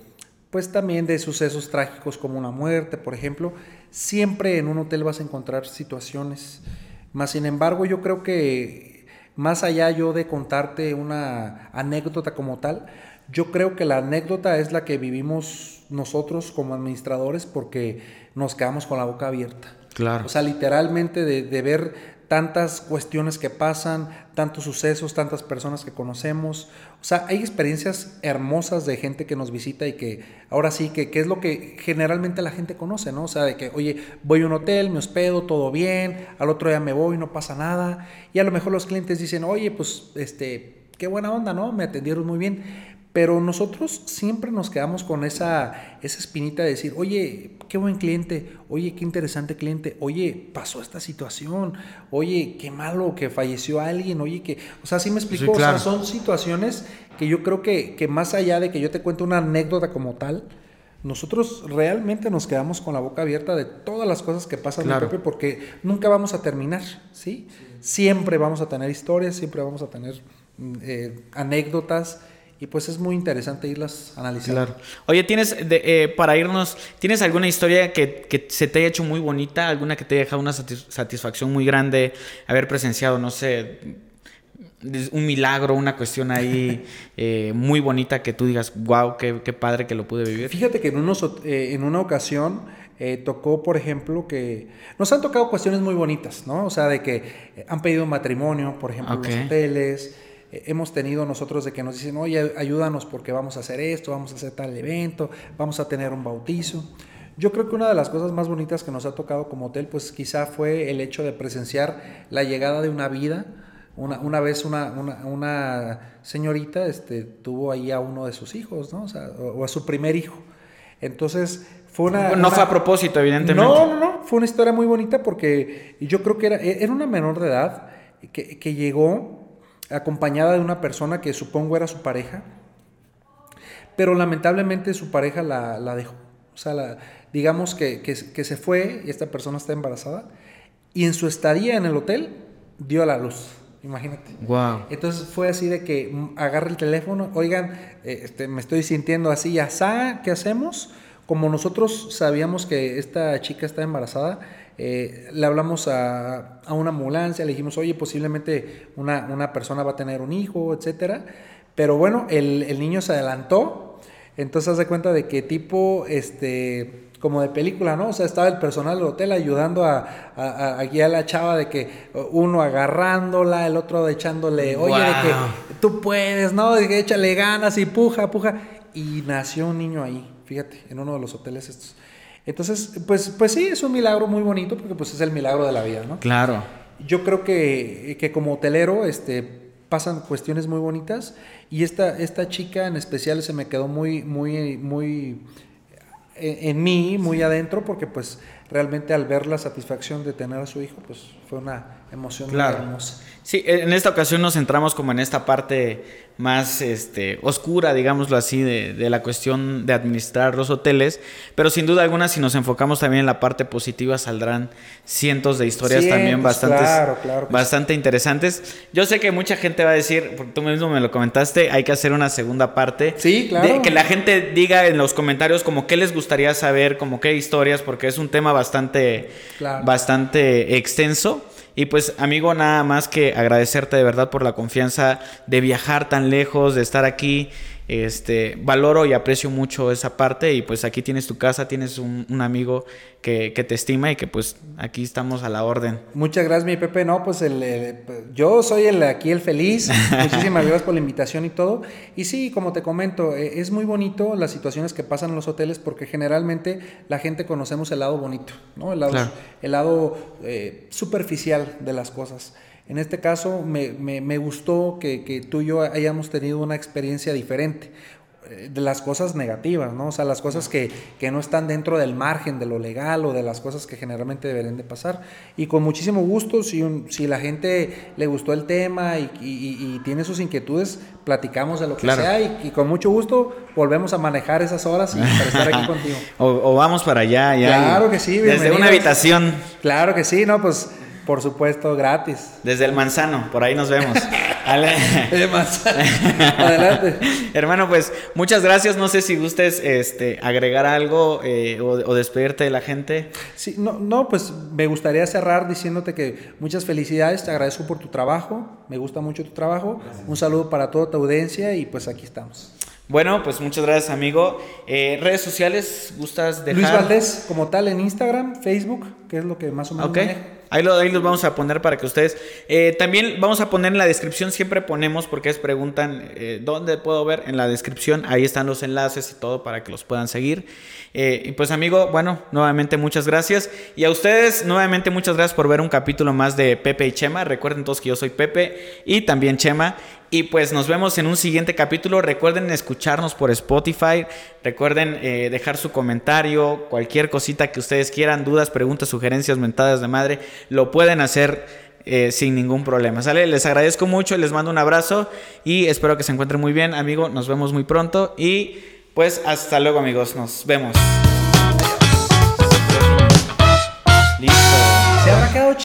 pues también de sucesos trágicos como una muerte, por ejemplo. Siempre en un hotel vas a encontrar situaciones. Más sin embargo, yo creo que más allá yo de contarte una anécdota como tal, yo creo que la anécdota es la que vivimos nosotros como administradores porque nos quedamos con la boca abierta. Claro. O sea, literalmente de, de ver tantas cuestiones que pasan, tantos sucesos, tantas personas que conocemos. O sea, hay experiencias hermosas de gente que nos visita y que ahora sí, que, que es lo que generalmente la gente conoce, ¿no? O sea, de que, oye, voy a un hotel, me hospedo, todo bien, al otro día me voy, no pasa nada. Y a lo mejor los clientes dicen, oye, pues, este, qué buena onda, ¿no? Me atendieron muy bien. Pero nosotros siempre nos quedamos con esa, esa espinita de decir, oye, qué buen cliente, oye, qué interesante cliente, oye, pasó esta situación, oye, qué malo que falleció alguien, oye, que, o sea, sí me explico, Sí, claro. o sea, son situaciones que yo creo que, que más allá de que yo te cuente una anécdota como tal, nosotros realmente nos quedamos con la boca abierta de todas las cosas que pasan, Claro. Pepe, porque nunca vamos a terminar, ¿sí? Siempre vamos a tener historias, siempre vamos a tener mm, eh, anécdotas y pues es muy interesante irlas analizando. Claro. Oye, ¿tienes, de- eh, para irnos, ¿tienes alguna historia que, que se te haya hecho muy bonita? ¿Alguna que te haya dejado una satis- satisfacción muy grande? Haber presenciado, no sé, un milagro, una cuestión ahí <laughs> eh, muy bonita que tú digas, wow, qué, qué padre que lo pude vivir. Fíjate que en, unos, eh, en una ocasión eh, tocó, por ejemplo, que nos han tocado cuestiones muy bonitas, ¿no? O sea, de que eh, han pedido matrimonio, por ejemplo, en los hoteles. Eh, hemos tenido nosotros de que nos dicen, oye, ayúdanos porque vamos a hacer esto, vamos a hacer tal evento, vamos a tener un bautizo. Yo creo que una de las cosas más bonitas que nos ha tocado como hotel, pues quizá fue el hecho de presenciar la llegada de una vida. Una, una vez una, una, una señorita este, tuvo ahí a uno de sus hijos, ¿no? O, sea, o, o a su primer hijo. Entonces fue una... no una- fue a propósito, evidentemente. no, no, no, fue una historia muy bonita porque yo creo que era, era una menor de edad que, que llegó acompañada de una persona que supongo era su pareja pero lamentablemente su pareja la, la dejó. O sea, la, digamos que, que, que, se fue y esta persona está embarazada y en su estadía en el hotel dio a la luz. Imagínate. Wow. Entonces fue así de que mm, agarra el teléfono, oigan, eh, este, me estoy sintiendo así, ya ¿qué hacemos? Como nosotros sabíamos que esta chica está embarazada, eh, le hablamos a, a, una ambulancia, le dijimos, oye, posiblemente una, una, persona va a tener un hijo, etcétera. Pero bueno, el, el niño se adelantó, entonces haz de cuenta de que tipo, este, como de película, ¿no? O sea, estaba el personal del hotel ayudando a, a, a, guiar a la chava de que uno agarrándola, el otro echándole, oye, de que tú puedes, ¿no? De que échale ganas y puja, puja. Y nació un niño ahí, fíjate, en uno de los hoteles estos. Entonces, pues, pues sí, es un milagro muy bonito porque pues es el milagro de la vida, ¿no? Claro. Yo creo que, que como hotelero, este, pasan cuestiones muy bonitas y esta, esta chica en especial se me quedó muy, muy, muy en, en mí, muy adentro, porque pues realmente al ver la satisfacción de tener a su hijo, pues fue una emoción claro. muy hermosa. Sí, en esta ocasión nos centramos como en esta parte más este, oscura, digámoslo así, de, de, la cuestión de administrar los hoteles, pero sin duda alguna si nos enfocamos también en la parte positiva saldrán cientos de historias también bastantes, claro, claro que bastante interesantes. Yo sé que mucha gente va a decir, porque tú mismo me lo comentaste, hay que hacer una segunda parte. Sí, claro. De, que la gente diga en los comentarios como qué les gustaría saber, como qué historias, porque es un tema bastante, Claro. bastante extenso. Y pues, amigo, nada más que agradecerte de verdad por la confianza de viajar tan lejos, de estar aquí. Este, valoro y aprecio mucho esa parte y pues aquí tienes tu casa, tienes un, un amigo que, que, te estima y que pues aquí estamos a la orden. Muchas gracias mi Pepe, no, pues el, el, yo soy el aquí el feliz, <laughs> muchísimas gracias por la invitación y todo. Y sí, como te comento, eh, es muy bonito las situaciones que pasan en los hoteles porque generalmente la gente conocemos el lado bonito, ¿no? El lado, Claro. el lado eh, superficial de las cosas. En este caso me, me, me gustó que, que, tú y yo hayamos tenido una experiencia diferente eh, de las cosas negativas, ¿no? O sea, las cosas que, que, no están dentro del margen de lo legal o de las cosas que generalmente deberían de pasar. Y con muchísimo gusto, si, un, si la gente le gustó el tema y, y, y tiene sus inquietudes, platicamos de lo que Claro. sea y, con mucho gusto volvemos a manejar esas horas y para estar aquí <laughs> contigo. O, o, vamos para allá, ya. Claro que sí, Desde una habitación. Claro que sí, no, pues por supuesto, gratis. Desde el manzano, por ahí nos vemos. <laughs> De <laughs> manzano. Adelante. <laughs> Hermano, pues muchas gracias. No sé si gustes este, agregar algo eh, o, o, despedirte de la gente. Sí, no, no, pues me gustaría cerrar diciéndote que muchas felicidades, te agradezco por tu trabajo, me gusta mucho tu trabajo. Gracias. Un saludo para toda tu audiencia y pues aquí estamos. Bueno, pues muchas gracias, amigo. Eh, ¿Redes sociales gustas dejar? Luis Valdés, como tal, en Instagram, Facebook, que es lo que más o menos okay. manejo. Ahí, lo, los vamos a poner para que ustedes... Eh, también vamos a poner en la descripción, siempre ponemos, porque es preguntan, eh, ¿dónde puedo ver? En la descripción, ahí están los enlaces y todo para que los puedan seguir. Eh, y pues amigo, bueno, nuevamente muchas gracias. Y a ustedes, nuevamente muchas gracias por ver un capítulo más de Pepe y Chema. Recuerden todos que yo soy Pepe y también Chema. Y pues nos vemos en un siguiente capítulo. Recuerden escucharnos por Spotify. Recuerden eh, dejar su comentario, cualquier cosita que ustedes quieran, dudas, preguntas, sugerencias, mentadas de madre, lo pueden hacer eh, sin ningún problema. ¿Sale? Les agradezco mucho, les mando un abrazo y espero que se encuentren muy bien, amigo. Nos vemos muy pronto y pues hasta luego amigos, nos vemos. Listo. Se habrá quedado